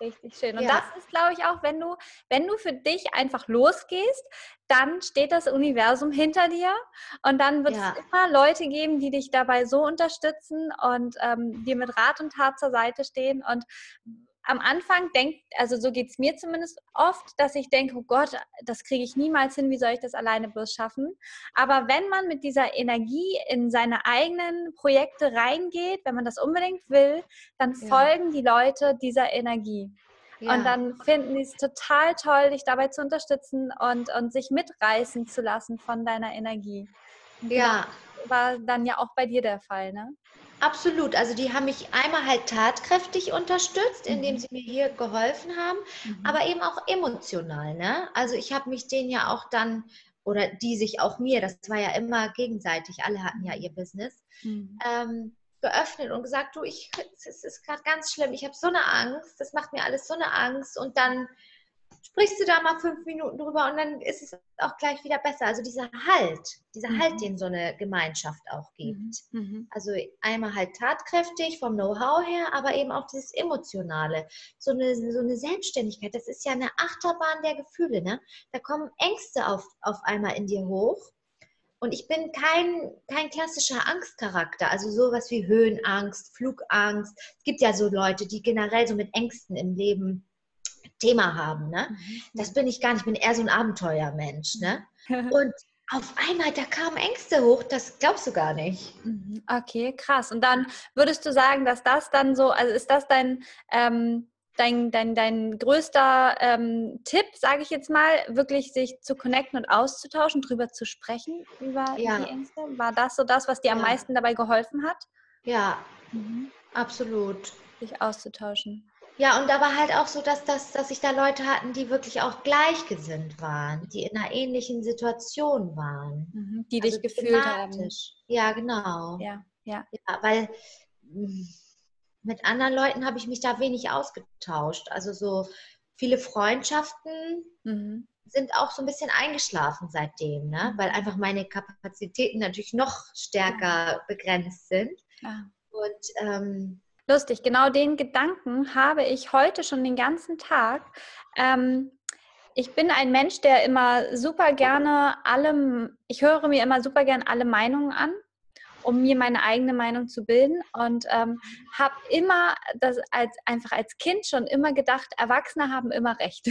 Richtig schön. Und ja. das ist, glaube ich, auch, wenn du, wenn du für dich einfach losgehst, dann steht das Universum hinter dir und dann wird ja. es immer Leute geben, die dich dabei so unterstützen und ähm, dir mit Rat und Tat zur Seite stehen. Und am Anfang denkt, also so geht es mir zumindest oft, dass ich denke, oh Gott, das kriege ich niemals hin, wie soll ich das alleine bloß schaffen? Aber wenn man mit dieser Energie in seine eigenen Projekte reingeht, wenn man das unbedingt will, dann ja. folgen die Leute dieser Energie. Ja. Und dann finden die es total toll, dich dabei zu unterstützen und, und sich mitreißen zu lassen von deiner Energie. Ja. War dann ja auch bei dir der Fall, ne? Absolut. Also die haben mich einmal halt tatkräftig unterstützt, indem mhm. sie mir hier geholfen haben, mhm. aber eben auch emotional. Ne? Also ich habe mich denen ja auch dann, oder die sich auch mir, das war ja immer gegenseitig, alle hatten ja ihr Business, mhm. ähm, geöffnet und gesagt, du, ich, es ist gerade ganz schlimm, ich habe so eine Angst, das macht mir alles so eine Angst und dann sprichst du da mal fünf Minuten drüber und dann ist es auch gleich wieder besser. Also dieser Halt, dieser mhm. Halt, den so eine Gemeinschaft auch gibt. Mhm. mhm. Also einmal halt tatkräftig vom Know-how her, aber eben auch dieses Emotionale. So eine, so eine Selbstständigkeit, das ist ja eine Achterbahn der Gefühle. Ne? Da kommen Ängste auf, auf einmal in dir hoch. Und ich bin kein, kein klassischer Angstcharakter, also sowas wie Höhenangst, Flugangst. Es gibt ja so Leute, die generell so mit Ängsten im Leben Thema haben. Ne? Mhm. Das bin ich gar nicht, ich bin eher so ein Abenteuermensch. Ne? Und auf einmal, da kamen Ängste hoch, das glaubst du gar nicht. Mhm, okay, krass. Und dann würdest du sagen, dass das dann so, also ist das dein, ähm, dein, dein, dein größter ähm, Tipp, sage ich jetzt mal, wirklich sich zu connecten und auszutauschen, drüber zu sprechen über ja. die Ängste? War das so das, was dir ja. am meisten dabei geholfen hat? Ja, mhm. absolut. Sich auszutauschen. Ja, und da war halt auch so, dass, dass, dass ich da Leute hatten, die wirklich auch gleichgesinnt waren, die in einer ähnlichen Situation waren. Mhm, die also dich gefühlt haben. Ja, genau. Ja, ja. ja weil hm, mit anderen Leuten habe ich mich da wenig ausgetauscht. Also so viele Freundschaften mhm. sind auch so ein bisschen eingeschlafen seitdem, ne? Mhm. weil einfach meine Kapazitäten natürlich noch stärker begrenzt sind. Ja. Und ähm, Lustig, genau den Gedanken habe ich heute schon den ganzen Tag. Ähm, ich bin ein Mensch, der immer super gerne allem, ich höre mir immer super gerne alle Meinungen an, um mir meine eigene Meinung zu bilden und ähm, habe immer das als einfach als Kind schon immer gedacht, Erwachsene haben immer Recht.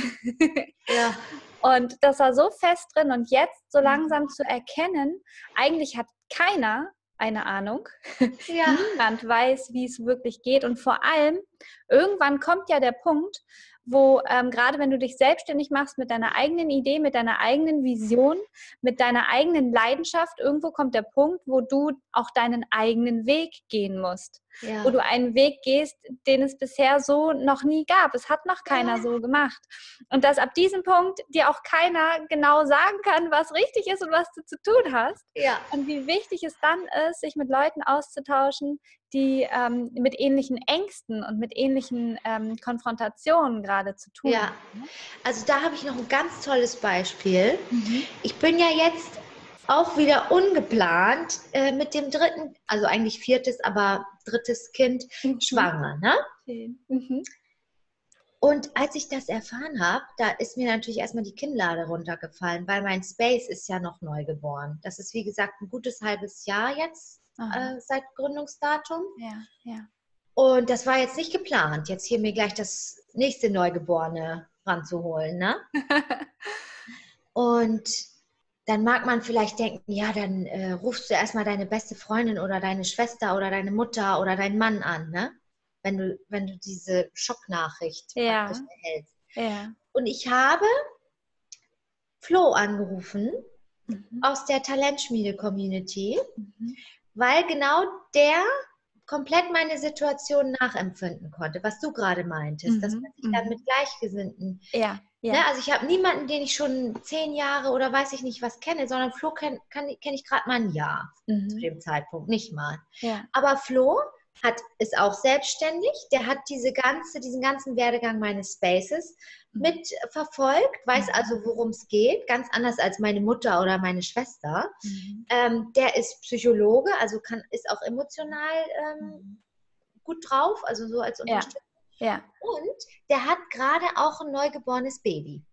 ja. Und das war so fest drin und jetzt so mhm. langsam zu erkennen, eigentlich hat keiner eine Ahnung. Ja. Niemand weiß, wie es wirklich geht. Und vor allem, irgendwann kommt ja der Punkt, wo ähm, gerade wenn du dich selbstständig machst mit deiner eigenen Idee, mit deiner eigenen Vision, mit deiner eigenen Leidenschaft, irgendwo kommt der Punkt, wo du auch deinen eigenen Weg gehen musst. Ja. Wo du einen Weg gehst, den es bisher so noch nie gab. Es hat noch keiner ja. so gemacht. Und dass ab diesem Punkt dir auch keiner genau sagen kann, was richtig ist und was du zu tun hast. Ja. Und wie wichtig es dann ist, sich mit Leuten auszutauschen, die ähm, mit ähnlichen Ängsten und mit ähnlichen ähm, Konfrontationen gerade zu tun ja. haben. Ja, also da habe ich noch ein ganz tolles Beispiel. Mhm. Ich bin ja jetzt auch wieder ungeplant äh, mit dem dritten, also eigentlich viertes, aber drittes Kind mhm. schwanger. Ne? Mhm. Und als ich das erfahren habe, da ist mir natürlich erstmal die Kinnlade runtergefallen, weil mein Space ist ja noch neu geboren. Das ist wie gesagt ein gutes halbes Jahr jetzt äh, seit Gründungsdatum. Ja, ja. Und das war jetzt nicht geplant, jetzt hier mir gleich das nächste Neugeborene ranzuholen. Ne? und dann mag man vielleicht denken, ja, dann äh, rufst du erstmal deine beste Freundin oder deine Schwester oder deine Mutter oder deinen Mann an, ne? Wenn du, wenn du diese Schocknachricht ja. erhältst. Ja. Und ich habe Flo angerufen mhm. aus der Talentschmiede-Community, mhm weil genau der komplett meine Situation nachempfinden konnte, was du gerade meintest, mhm. dass man sich dann mhm. mit Gleichgesinnten. Ja. ja. Ne, also ich habe niemanden, den ich schon zehn Jahre oder weiß ich nicht was kenne, sondern Flo kenne kenn ich gerade mal ein Jahr mhm. zu dem Zeitpunkt, nicht mal. Ja. Aber Flo hat, ist auch selbstständig, der hat diese ganze, diesen ganzen Werdegang meines Spaces mhm. mitverfolgt, weiß mhm. also, worum es geht, ganz anders als meine Mutter oder meine Schwester. Mhm. Ähm, der ist Psychologe, also kann, ist auch emotional ähm, mhm. gut drauf, also so als Unterstützung. Ja. ja. Und der hat gerade auch ein neugeborenes Baby.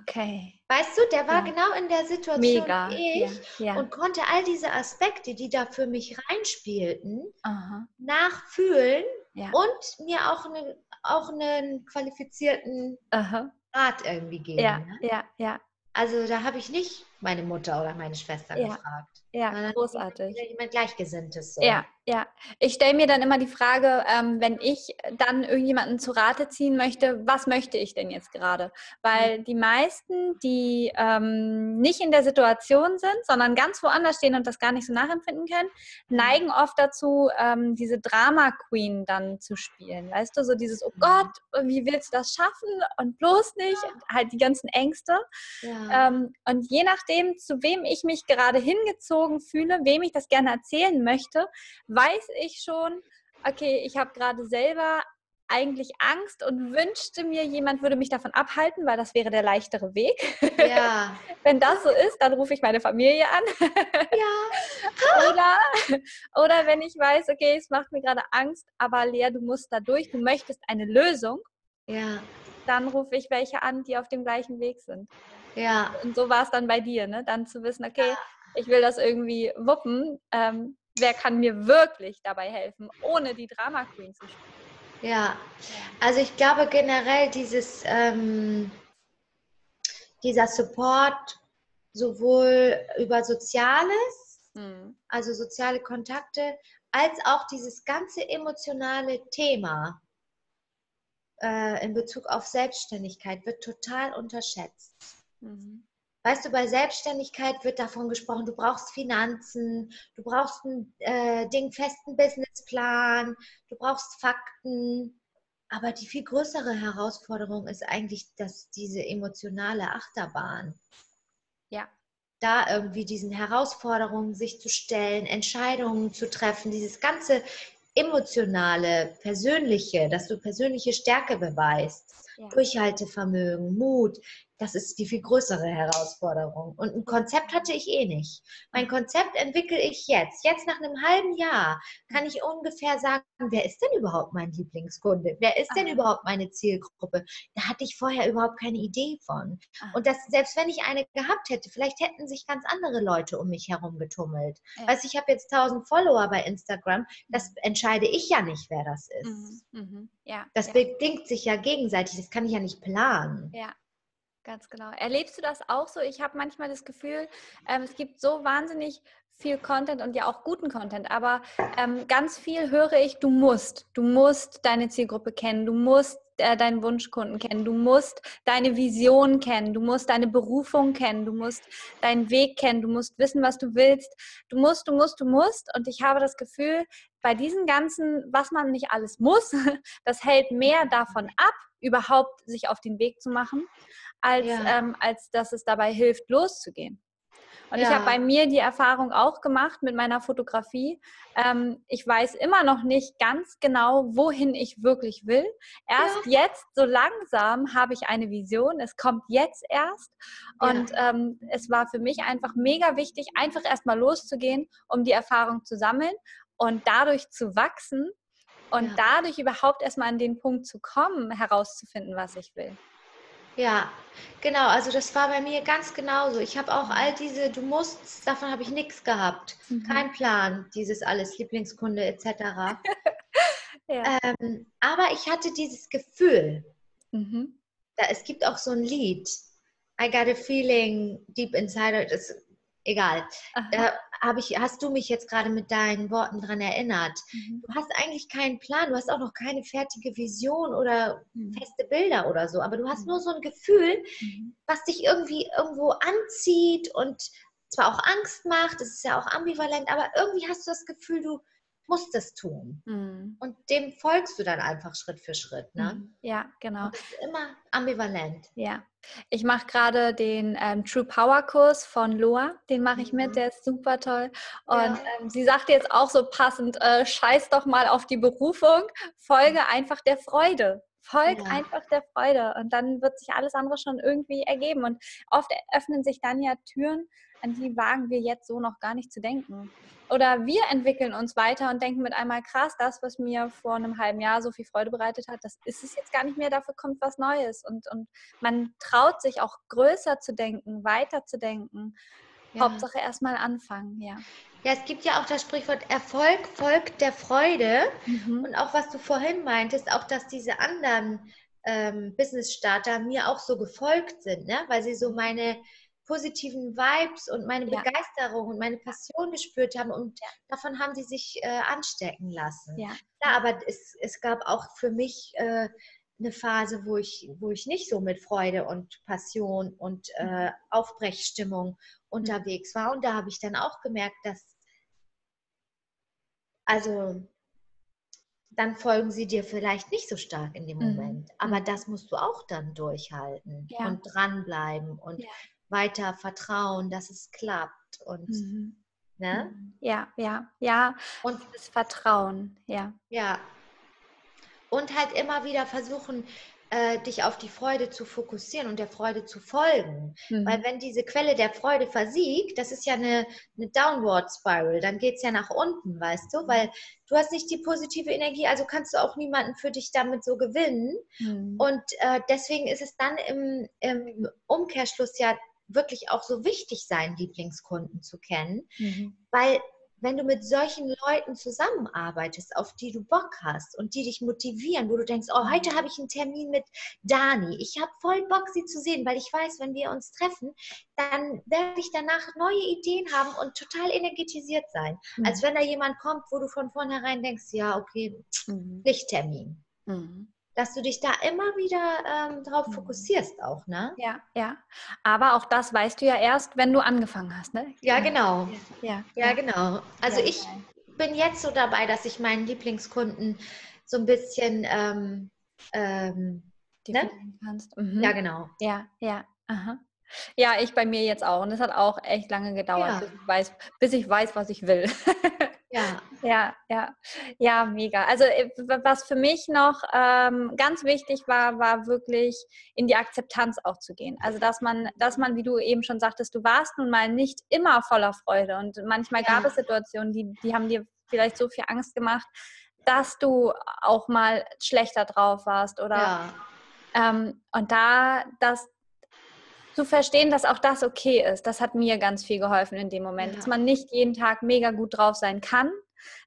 Okay. Weißt du, der war ja. genau in der Situation Mega. wie ich ja. Ja. und konnte all diese Aspekte, die da für mich reinspielten, Aha. nachfühlen und mir auch, eine, auch einen qualifizierten Aha. Rat irgendwie geben. Ja, ne? ja, ja. Also da habe ich nicht meine Mutter oder meine Schwester gefragt. Ja, großartig. Jemand Gleichgesinntes. So. Ja, ja. Ich stelle mir dann immer die Frage, ähm, wenn ich dann irgendjemanden zu Rate ziehen möchte, was möchte ich denn jetzt gerade? Weil mhm. die meisten, die ähm, nicht in der Situation sind, sondern ganz woanders stehen und das gar nicht so nachempfinden können, mhm. neigen oft dazu, ähm, diese Drama Queen dann zu spielen. Weißt du, so dieses, oh mhm. Gott, wie willst du das schaffen? Und bloß nicht, ja. halt die ganzen Ängste. Ja. Ähm, und je nachdem, zu wem ich mich gerade hingezogen fühle, wem ich das gerne erzählen möchte, weiß ich schon, okay, ich habe gerade selber eigentlich Angst und wünschte mir, jemand würde mich davon abhalten, weil das wäre der leichtere Weg. Ja. Wenn das so ist, dann rufe ich meine Familie an. Ja. oder, oder wenn ich weiß, okay, es macht mir gerade Angst, aber Lea, du musst da durch, du möchtest eine Lösung. Ja. Dann rufe ich welche an, die auf dem gleichen Weg sind. Ja. Und so war es dann bei dir, ne? Dann zu wissen, okay, ja ich will das irgendwie wuppen. Ähm, wer kann mir wirklich dabei helfen, ohne die Drama Queen zu spielen? Ja, also ich glaube generell dieses, ähm, dieser Support sowohl über Soziales, mhm. also soziale Kontakte, als auch dieses ganze emotionale Thema äh, in Bezug auf Selbstständigkeit wird total unterschätzt. Mhm. Weißt du, bei Selbstständigkeit wird davon gesprochen, du brauchst Finanzen, du brauchst einen äh, Ding, festen Businessplan, du brauchst Fakten. Aber die viel größere Herausforderung ist eigentlich, dass diese emotionale Achterbahn. Ja. Da irgendwie diesen Herausforderungen sich zu stellen, Entscheidungen zu treffen, dieses ganze emotionale, persönliche, dass du persönliche Stärke beweist, ja. Durchhaltevermögen, Mut, das ist die viel größere Herausforderung. Und ein Konzept hatte ich eh nicht. Mein Konzept entwickle ich jetzt. Jetzt nach einem halben Jahr kann ich ungefähr sagen, wer ist denn überhaupt mein Lieblingskunde? Wer ist denn überhaupt meine Zielgruppe? Da hatte ich vorher überhaupt keine Idee von. Und das, selbst wenn ich eine gehabt hätte, vielleicht hätten sich ganz andere Leute um mich herum getummelt. Ja. Weißt ich habe jetzt 1000 Follower bei Instagram. Das mhm. entscheide ich ja nicht, wer das ist. Mhm. Mhm. Ja. Das ja. bedingt sich ja gegenseitig. Das kann ich ja nicht planen. Ja. Ganz genau. Erlebst du das auch so? Ich habe manchmal das Gefühl, ähm, es gibt so wahnsinnig viel Content und ja auch guten Content, aber ähm, ganz viel höre ich, du musst, du musst deine Zielgruppe kennen, du musst äh, deinen Wunschkunden kennen, du musst deine Vision kennen, du musst deine Berufung kennen, du musst deinen Weg kennen, du musst wissen, was du willst, du musst, du musst, du musst. Und ich habe das Gefühl, bei diesen ganzen, was man nicht alles muss, das hält mehr davon ab, überhaupt sich auf den Weg zu machen als, ja. ähm, als dass es dabei hilft, loszugehen. Und ja. ich habe bei mir die Erfahrung auch gemacht mit meiner Fotografie. Ähm, ich weiß immer noch nicht ganz genau, wohin ich wirklich will. Erst ja. jetzt, so langsam, habe ich eine Vision. Es kommt jetzt erst. Und ja. ähm, es war für mich einfach mega wichtig, einfach erstmal loszugehen, um die Erfahrung zu sammeln und dadurch zu wachsen und dadurch überhaupt erstmal an den Punkt zu kommen, herauszufinden, was ich will. Ja, genau. Also das war bei mir ganz genauso. Ich habe auch all diese, du musst, davon habe ich nichts gehabt. Mhm. Kein Plan, dieses alles, Lieblingskunde etc. ja. ähm, aber ich hatte dieses Gefühl. Mhm. Da, es gibt auch so ein Lied. I got a feeling deep inside. Das, egal. Da habe ich, hast du mich jetzt gerade mit deinen Worten daran erinnert. Mhm. Du hast eigentlich keinen Plan, du hast auch noch keine fertige Vision oder mhm. feste Bilder oder so, aber du hast mhm. nur so ein Gefühl, mhm. was dich irgendwie irgendwo anzieht und zwar auch Angst macht, das ist ja auch ambivalent, aber irgendwie hast du das Gefühl, du musst es tun. Mhm. Und dem folgst du dann einfach Schritt für Schritt. Ne? Mhm. Ja, genau. Und ist immer ambivalent. Ja. Ich mache gerade den ähm, True Power Kurs von Loa. Den mache ich mit, mhm. der ist super toll. Und ja. ähm, sie sagt jetzt auch so passend: äh, Scheiß doch mal auf die Berufung, folge mhm. einfach der Freude. Folg ja. einfach der Freude und dann wird sich alles andere schon irgendwie ergeben. Und oft öffnen sich dann ja Türen, an die wagen wir jetzt so noch gar nicht zu denken. Oder wir entwickeln uns weiter und denken mit einmal, krass, das, was mir vor einem halben Jahr so viel Freude bereitet hat, das ist es jetzt gar nicht mehr, dafür kommt was Neues. Und, und man traut sich auch größer zu denken, weiter zu denken. Ja. Hauptsache erstmal anfangen, ja. Ja, es gibt ja auch das Sprichwort Erfolg folgt der Freude. Mhm. Und auch was du vorhin meintest, auch dass diese anderen ähm, Business-Starter mir auch so gefolgt sind, ne? weil sie so meine positiven Vibes und meine ja. Begeisterung und meine Passion gespürt haben und davon haben sie sich äh, anstecken lassen. Ja. ja, aber es, es gab auch für mich äh, eine Phase, wo ich, wo ich nicht so mit Freude und Passion und äh, mhm. Aufbrechstimmung mhm. unterwegs war. Und da habe ich dann auch gemerkt, dass, also, dann folgen sie dir vielleicht nicht so stark in dem mhm. Moment. Aber das musst du auch dann durchhalten ja. und dranbleiben und ja weiter vertrauen, dass es klappt und mhm. ne? Mhm. Ja, ja, ja. Und das Vertrauen, ja. Ja. Und halt immer wieder versuchen, äh, dich auf die Freude zu fokussieren und der Freude zu folgen. Mhm. Weil wenn diese Quelle der Freude versiegt, das ist ja eine, eine Downward Spiral, dann geht es ja nach unten, weißt du? Weil du hast nicht die positive Energie, also kannst du auch niemanden für dich damit so gewinnen. Mhm. Und äh, deswegen ist es dann im, im Umkehrschluss ja wirklich auch so wichtig sein, Lieblingskunden zu kennen. Mhm. Weil wenn du mit solchen Leuten zusammenarbeitest, auf die du Bock hast und die dich motivieren, wo du denkst, oh, heute habe ich einen Termin mit Dani. Ich habe voll Bock, sie zu sehen, weil ich weiß, wenn wir uns treffen, dann werde ich danach neue Ideen haben und total energetisiert sein. Mhm. Als wenn da jemand kommt, wo du von vornherein denkst, ja, okay, mhm. Lichttermin. Mhm dass du dich da immer wieder ähm, drauf mhm. fokussierst auch, ne? Ja, ja. Aber auch das weißt du ja erst, wenn du angefangen hast, ne? Ja, genau. Ja, ja, ja genau. Also ja, ich bin jetzt so dabei, dass ich meinen Lieblingskunden so ein bisschen ähm, ähm, ne? kannst. Mhm. Ja, genau. Ja, ja. Aha. Ja, ich bei mir jetzt auch. Und es hat auch echt lange gedauert, ja. bis, ich weiß, bis ich weiß, was ich will. Ja. Ja, ja, ja, mega. Also äh, was für mich noch ähm, ganz wichtig war, war wirklich in die Akzeptanz auch zu gehen. Also dass man, dass man, wie du eben schon sagtest, du warst nun mal nicht immer voller Freude und manchmal ja. gab es Situationen, die, die haben dir vielleicht so viel Angst gemacht, dass du auch mal schlechter drauf warst oder ja. ähm, und da das zu verstehen, dass auch das okay ist. Das hat mir ganz viel geholfen in dem Moment, ja. dass man nicht jeden Tag mega gut drauf sein kann.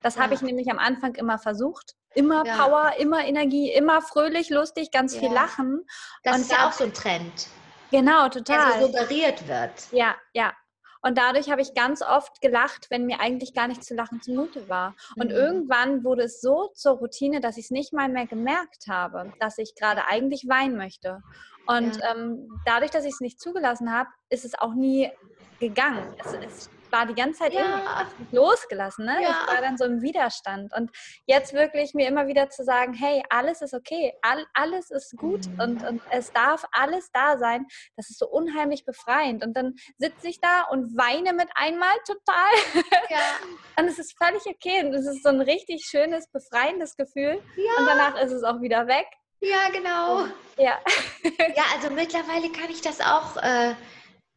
Das ja. habe ich nämlich am Anfang immer versucht. Immer ja. Power, immer Energie, immer fröhlich, lustig, ganz viel Lachen. Das Und ist ja auch so ein Trend. Genau, total. Der so suggeriert wird. Ja, ja. Und dadurch habe ich ganz oft gelacht, wenn mir eigentlich gar nicht zu lachen zumute war. Und mhm. irgendwann wurde es so zur Routine, dass ich es nicht mal mehr gemerkt habe, dass ich gerade eigentlich weinen möchte. Und ja. ähm, dadurch, dass ich es nicht zugelassen habe, ist es auch nie gegangen. Es, es war die ganze Zeit ja. losgelassen. Ne? Ja. Ich war dann so im Widerstand. Und jetzt wirklich mir immer wieder zu sagen, hey, alles ist okay, all, alles ist gut mhm. und, und es darf alles da sein, das ist so unheimlich befreiend. Und dann sitze ich da und weine mit einmal total. Ja. und es ist völlig okay. Und es ist so ein richtig schönes, befreiendes Gefühl. Und danach ist es auch wieder weg. Ja, genau. Ja. ja, also mittlerweile kann ich das auch äh,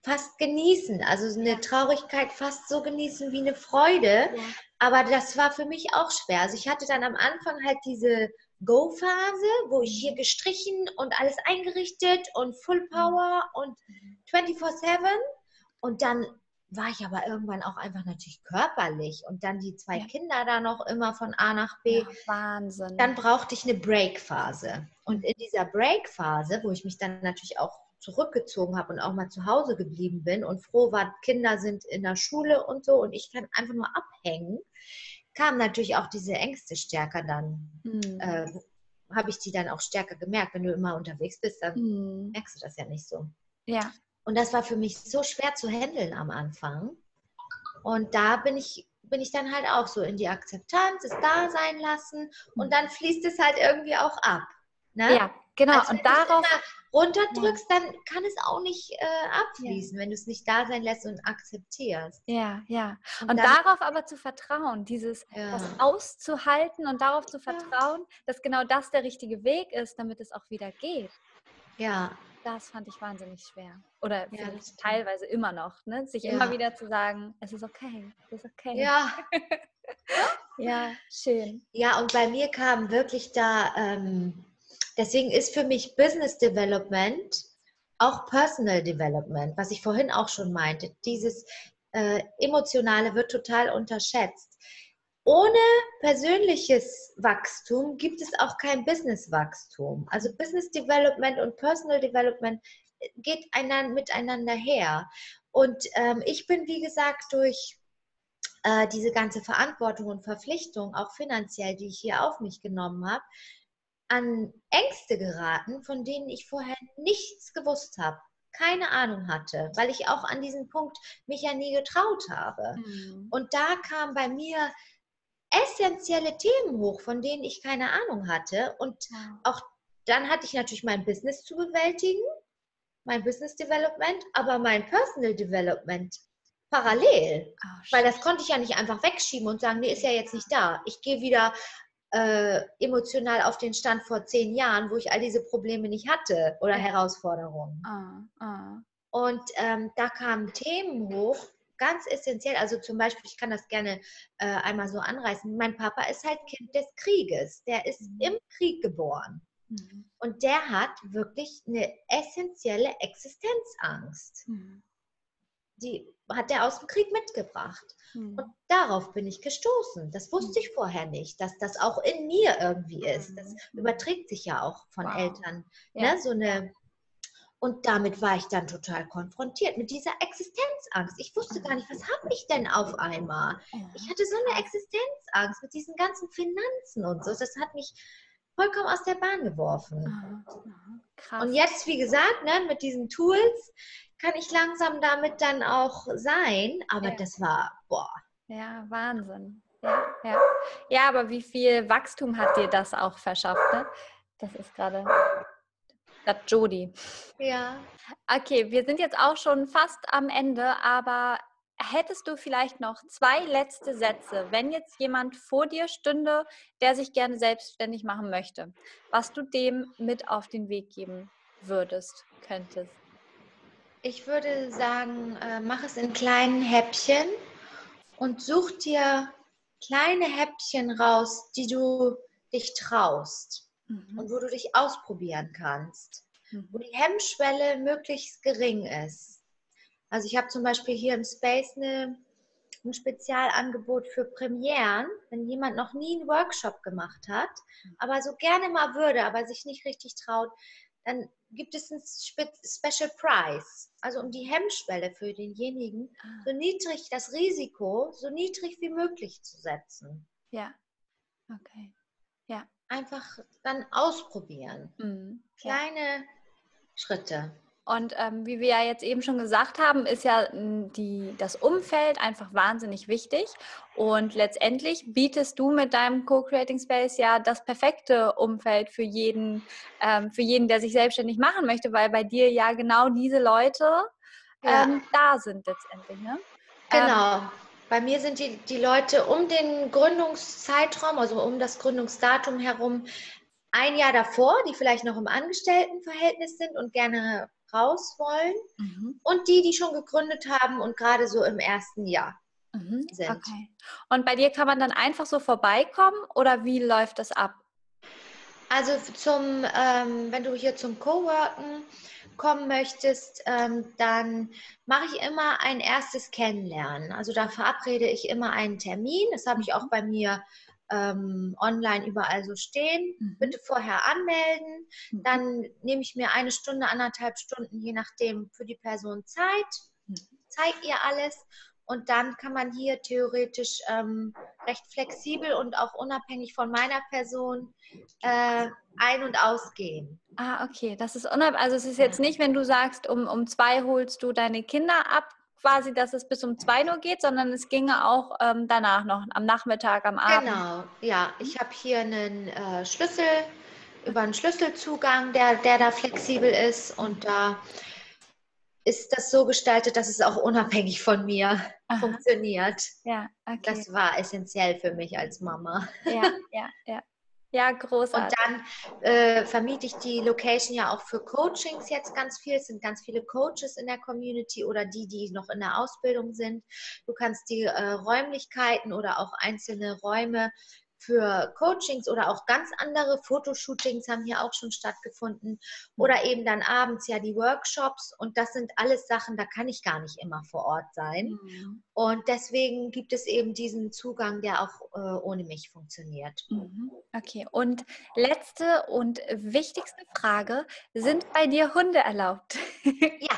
fast genießen. Also eine Traurigkeit fast so genießen wie eine Freude. Ja. Aber das war für mich auch schwer. Also ich hatte dann am Anfang halt diese Go-Phase, wo ich hier gestrichen und alles eingerichtet und Full Power und 24-7. Und dann war ich aber irgendwann auch einfach natürlich körperlich und dann die zwei ja. Kinder da noch immer von A nach B. Ja, Wahnsinn. Dann brauchte ich eine Break-Phase. Und in dieser Break-Phase, wo ich mich dann natürlich auch zurückgezogen habe und auch mal zu Hause geblieben bin und froh war, Kinder sind in der Schule und so und ich kann einfach nur abhängen, kamen natürlich auch diese Ängste stärker dann. Mhm. Äh, habe ich die dann auch stärker gemerkt. Wenn du immer unterwegs bist, dann mhm. merkst du das ja nicht so. Ja. Und das war für mich so schwer zu handeln am Anfang. Und da bin ich, bin ich dann halt auch so in die Akzeptanz, es da sein lassen und dann fließt es halt irgendwie auch ab. Ne? Ja, genau. Also und darauf runterdrückst, ja. dann kann es auch nicht äh, abfließen, ja. wenn du es nicht da sein lässt und akzeptierst. Ja, ja. Und, und dann, darauf aber zu vertrauen, dieses ja. das auszuhalten und darauf zu vertrauen, dass genau das der richtige Weg ist, damit es auch wieder geht. Ja, das fand ich wahnsinnig schwer. Oder ja, teilweise immer noch, ne? sich ja. immer wieder zu sagen, es ist okay, es ist okay. Ja. ja, schön. Ja, und bei mir kam wirklich da, ähm, deswegen ist für mich Business Development auch Personal Development, was ich vorhin auch schon meinte. Dieses äh, Emotionale wird total unterschätzt ohne persönliches Wachstum gibt es auch kein Business-Wachstum. Also Business Development und Personal Development äh, geht einander, miteinander her. Und ähm, ich bin, wie gesagt, durch äh, diese ganze Verantwortung und Verpflichtung, auch finanziell, die ich hier auf mich genommen habe, an Ängste geraten, von denen ich vorher nichts gewusst habe keine Ahnung hatte, weil ich auch an diesen Punkt mich ja nie getraut habe. Mhm. Und da kam bei mir essentielle Themen hoch, von denen ich keine Ahnung hatte. Und auch dann hatte ich natürlich mein Business zu bewältigen, mein Business Development, aber mein Personal Development parallel. Oh, weil das konnte ich ja nicht einfach wegschieben und sagen, nee, ist ja jetzt nicht da. Ich gehe wieder äh, emotional auf den Stand vor zehn Jahren, wo ich all diese Probleme nicht hatte oder Herausforderungen. Oh, oh. Und ähm, da kamen Themen hoch, ganz essentiell. Also zum Beispiel, ich kann das gerne äh, einmal so anreißen. Mein Papa ist halt Kind des Krieges. Der ist mhm. im Krieg geboren. Mhm. Und der hat wirklich eine essentielle Existenzangst. Mhm. die hat der aus dem Krieg mitgebracht. Mhm. Und darauf bin ich gestoßen. Das wusste ich vorher nicht, dass das auch in mir irgendwie ist. Das hm. überträgt sich ja auch von wow. Eltern. Ja. Ne? So eine und damit war ich dann total konfrontiert mit dieser Existenzangst. Ich wusste gar nicht, was habe ich denn auf einmal? Ich hatte so eine Existenzangst mit diesen ganzen Finanzen und so. Das hat mich vollkommen aus der Bahn geworfen. Krass. Und jetzt, wie gesagt, ne, mit diesen Tools kann ich langsam damit dann auch sein. Aber ja. das war, boah. Ja, Wahnsinn. Ja, ja. ja, aber wie viel Wachstum hat dir das auch verschafft? Ne? Das ist gerade das Jodi. Ja. Okay, wir sind jetzt auch schon fast am Ende, aber hättest du vielleicht noch zwei letzte Sätze, wenn jetzt jemand vor dir stünde, der sich gerne selbstständig machen möchte, was du dem mit auf den Weg geben würdest, könntest? Ich würde sagen, äh, mach es in kleinen Häppchen und such dir kleine Häppchen raus, die du dich traust mhm. und wo du dich ausprobieren kannst, mhm. wo die Hemmschwelle möglichst gering ist. Also ich habe zum Beispiel hier im Space eine, ein Spezialangebot für Premieren, wenn jemand noch nie einen Workshop gemacht hat, mhm. aber so gerne mal würde, aber sich nicht richtig traut, dann gibt es einen Special Price, also um die Hemmschwelle für denjenigen, ah. so niedrig das Risiko, so niedrig wie möglich zu setzen. Ja, okay. Ja einfach dann ausprobieren. Mhm. Kleine ja. Schritte. Und ähm, wie wir ja jetzt eben schon gesagt haben, ist ja die, das Umfeld einfach wahnsinnig wichtig. Und letztendlich bietest du mit deinem Co-Creating Space ja das perfekte Umfeld für jeden, ähm, für jeden, der sich selbstständig machen möchte, weil bei dir ja genau diese Leute ähm, ja. da sind letztendlich. Ne? Genau. Bei mir sind die, die Leute um den Gründungszeitraum, also um das Gründungsdatum herum, ein Jahr davor, die vielleicht noch im Angestelltenverhältnis sind und gerne raus wollen. Mhm. Und die, die schon gegründet haben und gerade so im ersten Jahr mhm. sind. Okay. Und bei dir kann man dann einfach so vorbeikommen oder wie läuft das ab? Also zum, ähm, wenn du hier zum Coworken kommen möchtest, ähm, dann mache ich immer ein erstes Kennenlernen. Also da verabrede ich immer einen Termin. Das habe ich auch mhm. bei mir ähm, online überall so stehen. Mhm. Bitte vorher anmelden. Mhm. Dann nehme ich mir eine Stunde, anderthalb Stunden, je nachdem, für die Person Zeit. Mhm. Zeige ihr alles und dann kann man hier theoretisch ähm, recht flexibel und auch unabhängig von meiner Person äh, ein- und ausgehen. Ah, okay. Das ist unabhängig. Also es ist jetzt nicht, wenn du sagst, um, um zwei holst du deine Kinder ab, quasi, dass es bis um zwei Uhr geht, sondern es ginge auch ähm, danach noch, am Nachmittag, am Abend. Genau, ja. Ich habe hier einen äh, Schlüssel, über einen Schlüsselzugang, der, der da flexibel ist und da ist das so gestaltet, dass es auch unabhängig von mir Aha. funktioniert. Ja, okay. Das war essentiell für mich als Mama. Ja, ja, ja. Ja, großartig. Und dann äh, vermiete ich die Location ja auch für Coachings jetzt ganz viel. Es sind ganz viele Coaches in der Community oder die, die noch in der Ausbildung sind. Du kannst die äh, Räumlichkeiten oder auch einzelne Räume für Coachings oder auch ganz andere Fotoshootings haben hier auch schon stattgefunden oder eben dann abends ja die Workshops und das sind alles Sachen, da kann ich gar nicht immer vor Ort sein mhm. und deswegen gibt es eben diesen Zugang, der auch äh, ohne mich funktioniert. Mhm. Okay und letzte und wichtigste Frage, sind bei dir Hunde erlaubt? ja.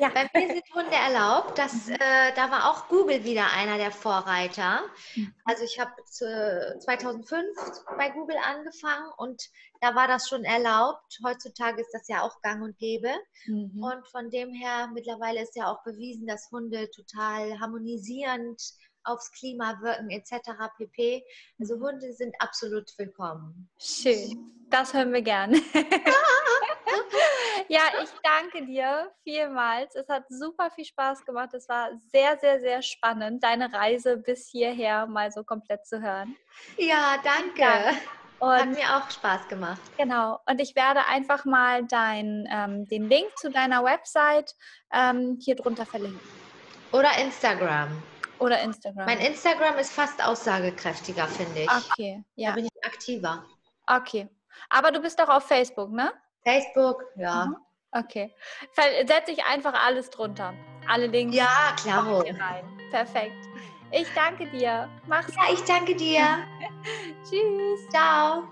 Ja. Bei mir sind Hunde erlaubt. Das, mhm. äh, da war auch Google wieder einer der Vorreiter. Mhm. Also ich habe 2005 bei Google angefangen und da war das schon erlaubt. Heutzutage ist das ja auch gang und gäbe. Mhm. Und von dem her, mittlerweile ist ja auch bewiesen, dass Hunde total harmonisierend aufs Klima wirken etc. pp. Also mhm. Hunde sind absolut willkommen. Schön, das hören wir gern. ja, ich danke dir vielmals. Es hat super viel Spaß gemacht. Es war sehr, sehr, sehr spannend, deine Reise bis hierher mal so komplett zu hören. Ja, danke. Ja. Und, Hat mir auch Spaß gemacht. Genau. Und ich werde einfach mal dein, ähm, den Link zu deiner Website ähm, hier drunter verlinken. Oder Instagram. Oder Instagram. Mein Instagram ist fast aussagekräftiger, finde ich. Okay, ja. Da bin ich aktiver. Okay. Aber du bist doch auf Facebook, ne? Facebook, ja. Mhm. Okay. Setze ich einfach alles drunter. Alle Links. Ja, klar. Rein. Perfekt. Ich danke dir. Mach's Ja, ich danke dir. Tschüss. Ciao.